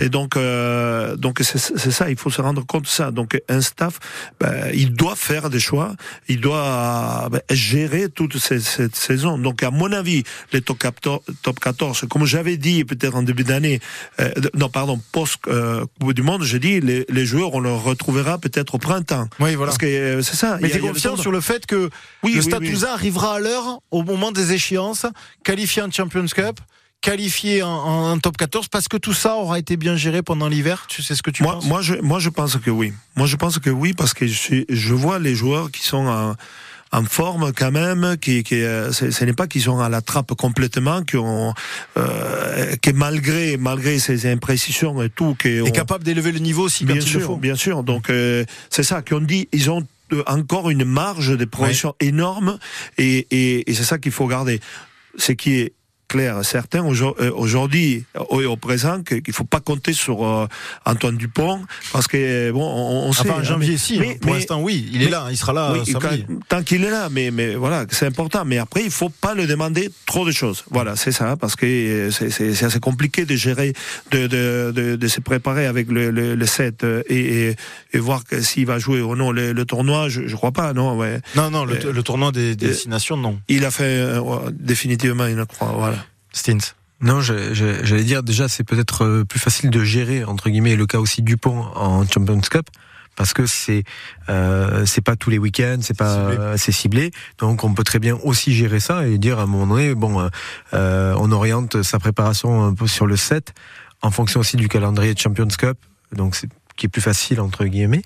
Et donc, euh, donc c'est c'est ça, il faut se rendre compte de ça. Donc, un staff, ben, il doit faire des choix, il doit ben, gérer toute cette, cette saison. Donc, à mon avis, les top 14, top 14 comme j'avais dit peut-être en début d'année, euh, non, pardon, post euh, Coupe du Monde, j'ai dit les, les joueurs, on les retrouvera peut-être au printemps. Oui, voilà. Parce que euh, c'est ça. Mais a- t'es confiant sur le fait que Oui, le oui, Stade arrivera à l'heure au moment des échéances, qualifié en Champions Cup, qualifié en, top 14, parce que tout ça aura été bien géré pendant l'hiver. Tu sais ce que tu moi, penses? moi, je, moi, je pense que oui. Moi, je pense que oui, parce que je, suis, je vois les joueurs qui sont en, en forme quand même, qui, qui euh, ce ce n'est pas qu'ils sont à la trappe complètement, qui ont, euh, que malgré, malgré ces imprécisions et tout, qui est capable d'élever le niveau quand bien il sûr, bien sûr. Donc euh, c'est ça qu'on dit. Ils ont encore une marge de progression énorme, et, et, et c'est ça qu'il faut garder. Ce qui est clair, certain aujourd- euh, aujourd'hui au, au présent qu'il faut pas compter sur euh, Antoine Dupont parce que bon on, on sait Enfin, en hein, janvier, mais- si, mais- pour l'instant, oui, il est là, il sera là oui, samedi. quand- tant qu'il est là, mais mais voilà, c'est important. Mais après, il faut pas le demander trop de choses. Voilà, c'est ça, parce que euh, c'est- assez compliqué de gérer, de de, de, de se préparer avec le le, le set et, et, et voir s'il va jouer ou non le, le tournoi. Je, je crois pas, non, ouais. Non, non, le, tournoi des, des destinations, non. Il a fait euh, définitivement, il croit, voilà. Stins. Non, j'allais dire déjà c'est peut-être euh, plus facile de gérer entre guillemets le cas aussi Dupont en Champions Cup parce que c'est euh, c'est pas tous les week-ends, c'est pas euh, c'est ciblé. Donc on peut très bien aussi gérer ça et dire à un moment donné bon euh, euh, on oriente sa préparation un peu sur le 7 en fonction aussi du calendrier de Champions Cup. Donc c'est qui est plus facile entre guillemets.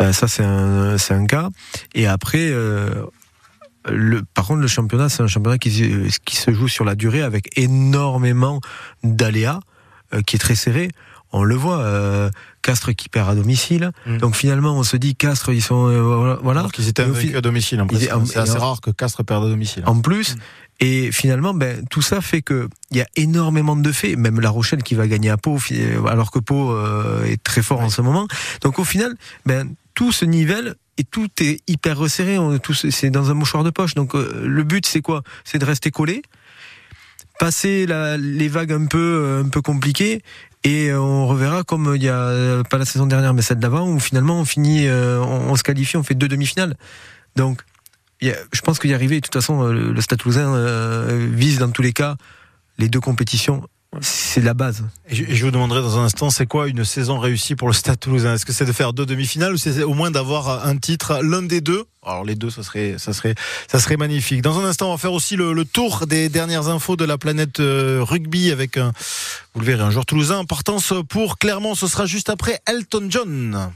Euh, ça c'est un c'est un cas et après euh, le, par contre, le championnat, c'est un championnat qui, se- qui se joue sur la durée avec énormément d'aléas, euh, qui est très serré. On le voit, euh, Castres qui perd à domicile. Donc finalement, on se dit Castres, ils sont euh, voilà. Alors qu'ils étaient à domicile. en plus. C'est assez rare que Castres perde à domicile. en plus. Et finalement, ben, tout ça fait que il y a énormément de faits. Même La Rochelle qui va gagner à Pau, alors que Pau euh, est très fort en ce moment. Donc au final, ben, tout se nivelle et tout est hyper resserré. C'est dans un mouchoir de poche. Donc euh, le but, c'est quoi? C'est de rester collé, passer les vagues un peu, euh, un peu compliquées. Et euh, on reverra comme il y a pas la saison dernière mais celle d'avant où finalement on finit, on, se qualifie, on fait deux demi-finales. Donc y je pense qu'y arriver, de toute façon, le, le vise dans tous les cas les deux compétitions. C'est la base. Et je, et je vous demanderai dans un instant, c'est quoi une saison réussie pour le Stade Toulousain? Est-ce que c'est de faire deux demi-finales ou c'est au moins d'avoir un titre, l'un des deux? Alors les deux, ça serait, ça serait, ça serait magnifique. Dans un instant, on va faire aussi le, le tour des dernières infos de la planète euh, rugby avec un, vous le verrez, un joueur toulousain. Importance pour Clermont, ce sera juste après Elton John.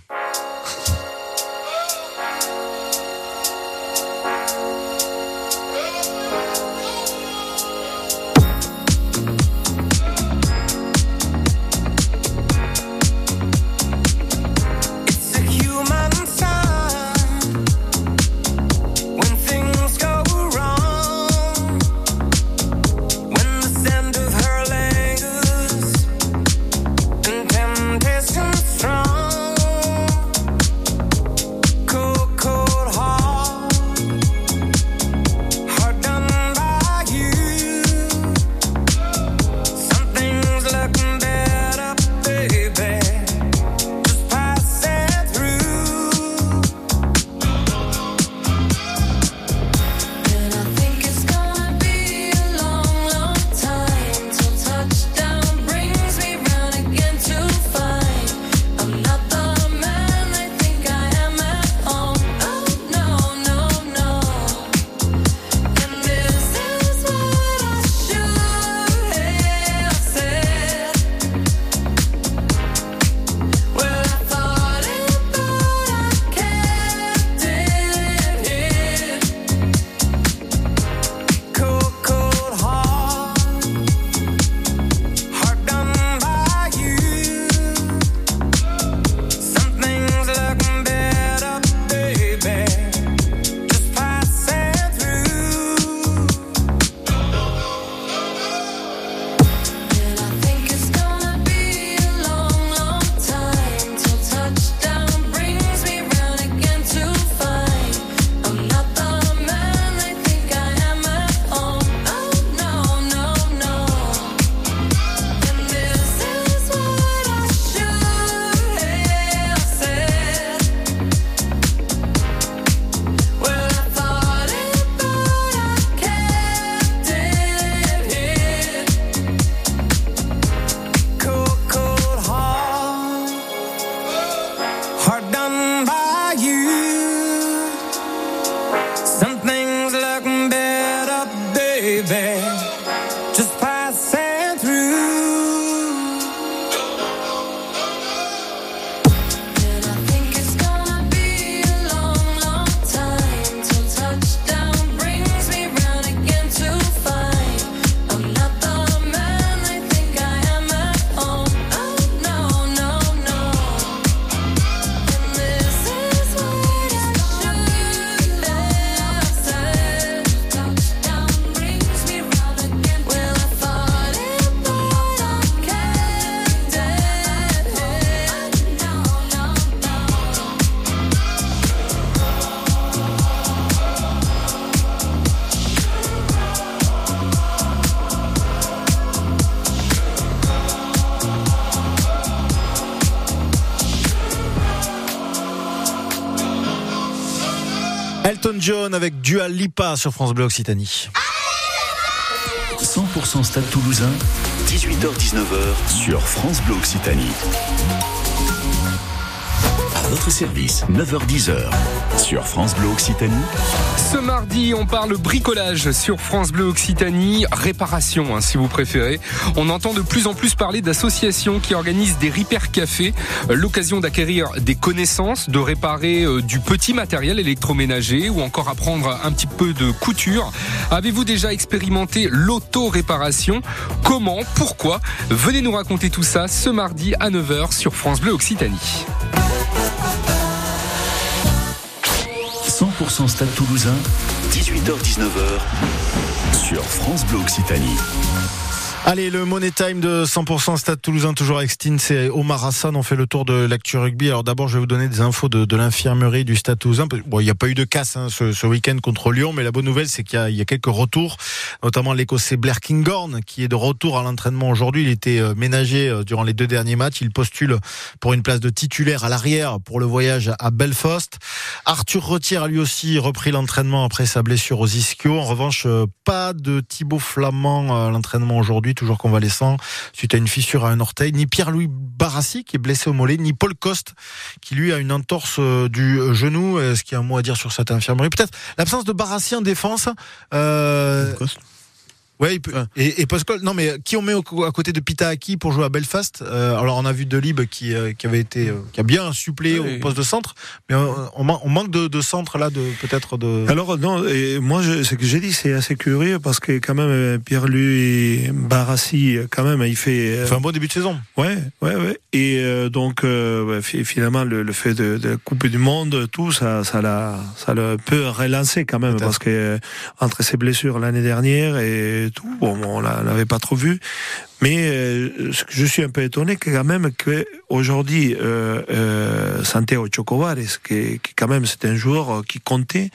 Lipa sur France Bleu Occitanie. 100% Stade Toulousain, 18h-19h sur France Bleu Occitanie. À votre service, 9h-10h sur France Bleu Occitanie. Ce mardi, on parle bricolage sur France Bleu Occitanie, réparation hein, si vous préférez. On entend de plus en plus parler d'associations qui organisent des repair cafés, euh, l'occasion d'acquérir des connaissances, de réparer euh, du petit matériel électroménager ou encore apprendre un petit peu de couture. Avez-vous déjà expérimenté l'auto-réparation? Comment? Pourquoi? Venez nous raconter tout ça ce mardi à 9h sur France Bleu Occitanie. 100% Stade Toulousain, 18h-19h sur France Bleu Occitanie. Allez, le Money Time de 100% Stade Toulousain, toujours avec Stin, c'est Omar Hassan. On fait le tour de l'actu rugby. Alors d'abord, je vais vous donner des infos de, l'infirmerie du Stade Toulousain. Bon, il n'y a pas eu de casse hein, ce, week-end contre Lyon, mais la bonne nouvelle, c'est qu'il y, a quelques retours, notamment l'Écossais Blair Kinghorn, qui est de retour à l'entraînement aujourd'hui. Il était euh, ménagé euh, durant les deux derniers matchs. Il postule pour une place de titulaire à l'arrière pour le voyage à Belfast. Arthur Retière a lui aussi repris l'entraînement après sa blessure aux ischio. En revanche, euh, pas de Thibaut Flamand à l'entraînement aujourd'hui toujours convalescent suite à une fissure à un orteil, ni Pierre-Louis Barassi qui est blessé au mollet, ni Paul Coste qui lui a une entorse du genou. Est-ce qu'il y a un mot à dire sur cette infirmerie? Peut-être l'absence de Barassi en défense. Euh... Ouais, il peut. Et, et Pascal, non mais qui on met au, à côté de Pitaaki pour jouer à Belfast? Euh, Alors on a vu Delib qui, euh, qui avait été, euh, qui a bien suppléé Oui. au poste de centre, mais on, on man- on manque de, de centre là, de peut-être de. Alors non, et moi je- ce que j'ai dit c'est assez curieux parce que quand même Pierre-Louis Barassi quand même il fait, euh, fait un bon début de saison. Ouais, ouais, ouais. Et euh, donc euh, ouais, finalement le, le fait de, de la Coupe du Monde, tout ça, ça l'a, ça l'a un peu relancé quand même parce que euh, entre ses blessures l'année dernière et tout, bon, on l'a- l'avait pas trop vu. Mais euh, je suis un peu étonné que quand même que aujourd'hui euh, euh, Santiago quand même c'est un joueur euh, qui comptait.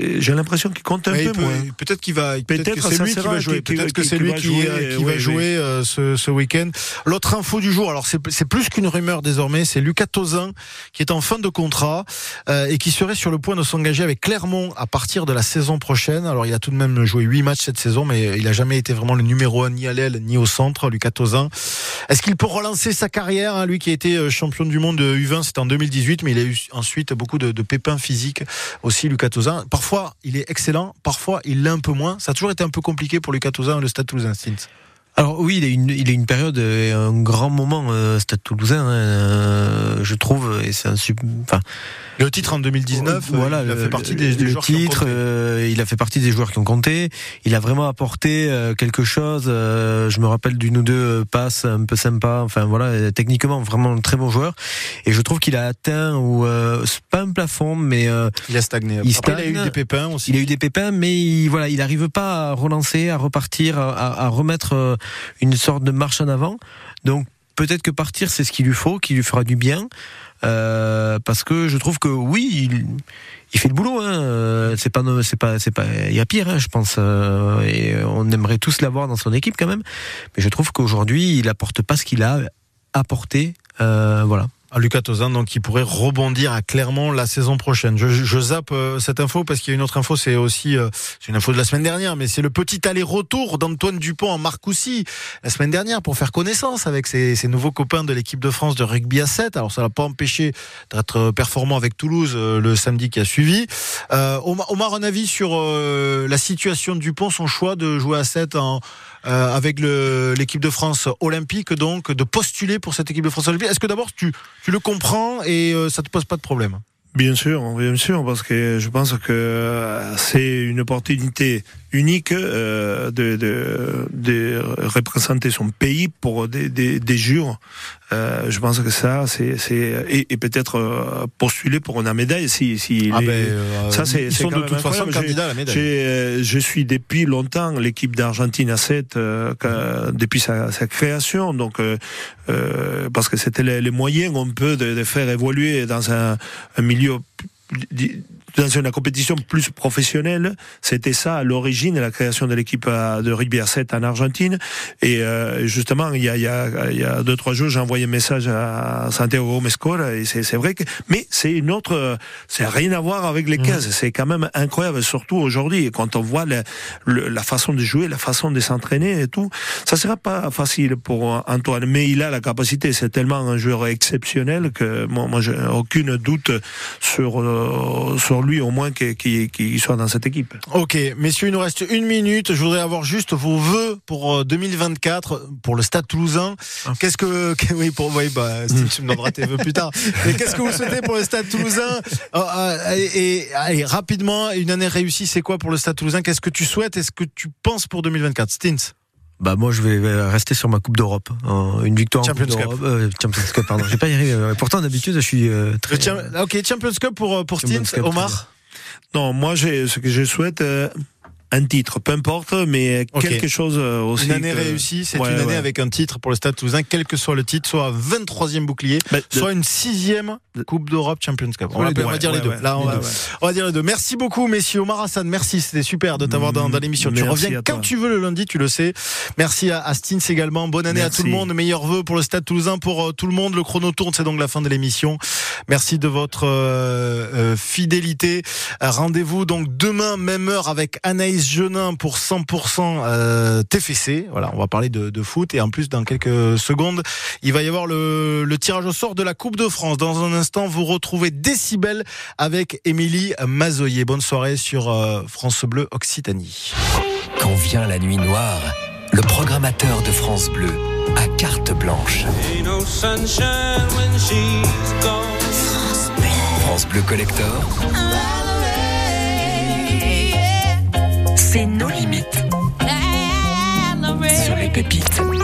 Euh, J'ai l'impression qu'il compte un Mais peu peut- moins. Peut-être qu'il va, peut-être que c'est lui qui sera va jouer. qui- qui- Peut-être que qui- c'est qui lui va qui, jouer, euh, qui va jouer euh, ce, ce week-end. L'autre info du jour, alors c'est plus qu'une rumeur désormais, c'est Lucas Tozin qui est en fin de contrat euh, et qui serait sur le point de s'engager avec Clermont à partir de la saison prochaine. Alors il a tout de même joué huit matchs cette saison, mais il a jamais été vraiment le numéro un ni à l'aile ni au centre. Lucas Tozin. Est-ce qu'il peut relancer sa carrière hein, Lui qui a été euh, champion du monde de U20, c'était en 2018, mais il a eu ensuite beaucoup de, de pépins physiques aussi. Lucas Tozin. Parfois il est excellent, parfois il l'est un peu moins. Ça a toujours été un peu compliqué pour Lucas Tozin le Stade Toulousain. Alors oui, il a une, période, et un grand moment euh, Stade Toulousain, hein, euh, je trouve, et c'est un enfin. Le titre en 2019, voilà, euh, il a le- fait partie le- des, joueurs qui ont titre, compté. euh, il a fait partie des joueurs qui ont compté. Il a vraiment apporté euh, quelque chose. euh, je me rappelle d'une ou deux euh, passes un peu sympa. Enfin voilà, euh, techniquement vraiment un très bon joueur. Et je trouve qu'il a atteint ou euh, pas un plafond, mais euh, il a stagné. Il, Après, il a eu des pépins aussi. Il a eu des pépins, mais il, voilà, il n'arrive pas à relancer, à repartir, à, à- remettre euh, une sorte de marche en avant. Donc peut-être que partir, c'est ce qu'il lui faut, qui lui fera du bien. Euh, parce que je trouve que oui, il, fait le boulot. Hein. Euh, C'est pas, c'est pas, c'est pas. Il y a pire, hein, je pense. euh, et on aimerait tous l'avoir dans son équipe quand même. Mais je trouve qu'aujourd'hui, il apporte pas ce qu'il a apporté. Voilà. À Lucas Tozan, donc qui pourrait rebondir à Clermont la saison prochaine. Je, je zappe euh, cette info parce qu'il y a une autre info, c'est aussi euh, c'est une info de la semaine dernière, mais c'est le petit aller-retour d'Antoine Dupont en Marcoussis la semaine dernière pour faire connaissance avec ses, ses nouveaux copains de l'équipe de France de rugby à 7. Alors ça l'a pas empêché d'être performant avec Toulouse euh, le samedi qui a suivi. Euh, Omar, Omar, un avis sur euh, la situation de Dupont, son choix de jouer à 7 en, euh, avec l'équipe de France olympique, donc de postuler pour cette équipe de France olympique. Est-ce que d'abord tu, tu le comprends et euh, ça te pose pas de problème? Bien sûr, bien sûr, parce que je pense que c'est une opportunité unique euh, de, représenter son pays pour des, des. Euh, je pense que ça, c'est c'est et, et peut-être euh, postuler pour une médaille si si Ah les- ben, euh, ça c'est ils c'est sont de toute façon candidats à la médaille. euh, je suis depuis longtemps l'équipe d'Argentine à 7 euh, que- depuis sa, sa création, donc parce que c'était les, les moyens un peu de, de faire évoluer dans un, un milieu dans une compétition plus professionnelle. C'était ça à l'origine, la création de l'équipe euh, de rugby à 7 en Argentine. Et euh, justement, il y a, il y, a, il y a deux trois jours, j'ai envoyé un message à Santiago Mescora et c'est vrai que, mais c'est une autre, c'est rien à voir avec les 15. C'est quand même incroyable, surtout aujourd'hui quand on voit la, le- la façon de jouer, la façon de s'entraîner et tout. Ça sera pas facile pour Antoine, mais il a la capacité. C'est tellement un joueur exceptionnel que moi, moi, j'ai aucune doute sur euh, sur lui au moins qu'il soit dans cette équipe. Ok, messieurs, il nous reste une minute. Je voudrais avoir juste vos vœux pour euh, 2024 pour le Stade Toulousain. Qu'est-ce que, oui, pour, oui, bah, Steve, tu me donneras tes vœux plus tard. Mais qu'est-ce que vous souhaitez pour le Stade Toulousain Euh, euh, et, et- allez, rapidement, une année réussie, c'est quoi pour le Stade Toulousain? Qu'est-ce que tu souhaites? Est-ce que tu penses pour 2024 Stins Bah moi je vais euh, rester sur ma Coupe d'Europe. Euh, Une victoire en Champions Coupe Cup. d'Europe. Euh, Champions Cup, pardon. J'ai pas y arrivé. Euh, Pourtant d'habitude je suis euh, très. Cham- Ok, Champions Cup pour, pour Champions Cup, Omar Non, moi, j'ai, ce que je souhaite, euh, un titre, peu importe, mais quelque chose euh, aussi. Une année que- réussie, c'est Ouais, une année ouais. avec un titre pour le Stade Toulousain, quel que soit le titre, soit 23e bouclier, Bah, de- soit une sixième Coupe d'Europe Champions Cup. On, Ouais, va- on va ouais, dire les deux. Là, on, va, on dire les deux. Merci beaucoup, messieurs. Omar Hassan, merci. C'était super de t'avoir dans, dans l'émission. Tu reviens quand tu veux le lundi, tu le sais. Merci à, à Stins également. Bonne année à tout le monde. Meilleurs vœux pour le Stade Toulousain, pour euh, tout le monde. Le chrono tourne, c'est donc la fin de l'émission. Merci de votre euh, euh, fidélité. Rendez-vous donc demain, même heure, avec Anaïs Genin pour 100% euh, TFC. Voilà, on va parler de, de foot. Et en plus, dans quelques secondes, il va y avoir le, le tirage au sort de la Coupe de France. Dans un instant, vous retrouvez Décibel avec Émilie Mazoyer. Bonne soirée sur euh, France Bleu Occitanie. Quand vient la nuit noire, le programmateur de France Bleu a carte blanche. France Bleu Collector, c'est nos limites sur les pépites.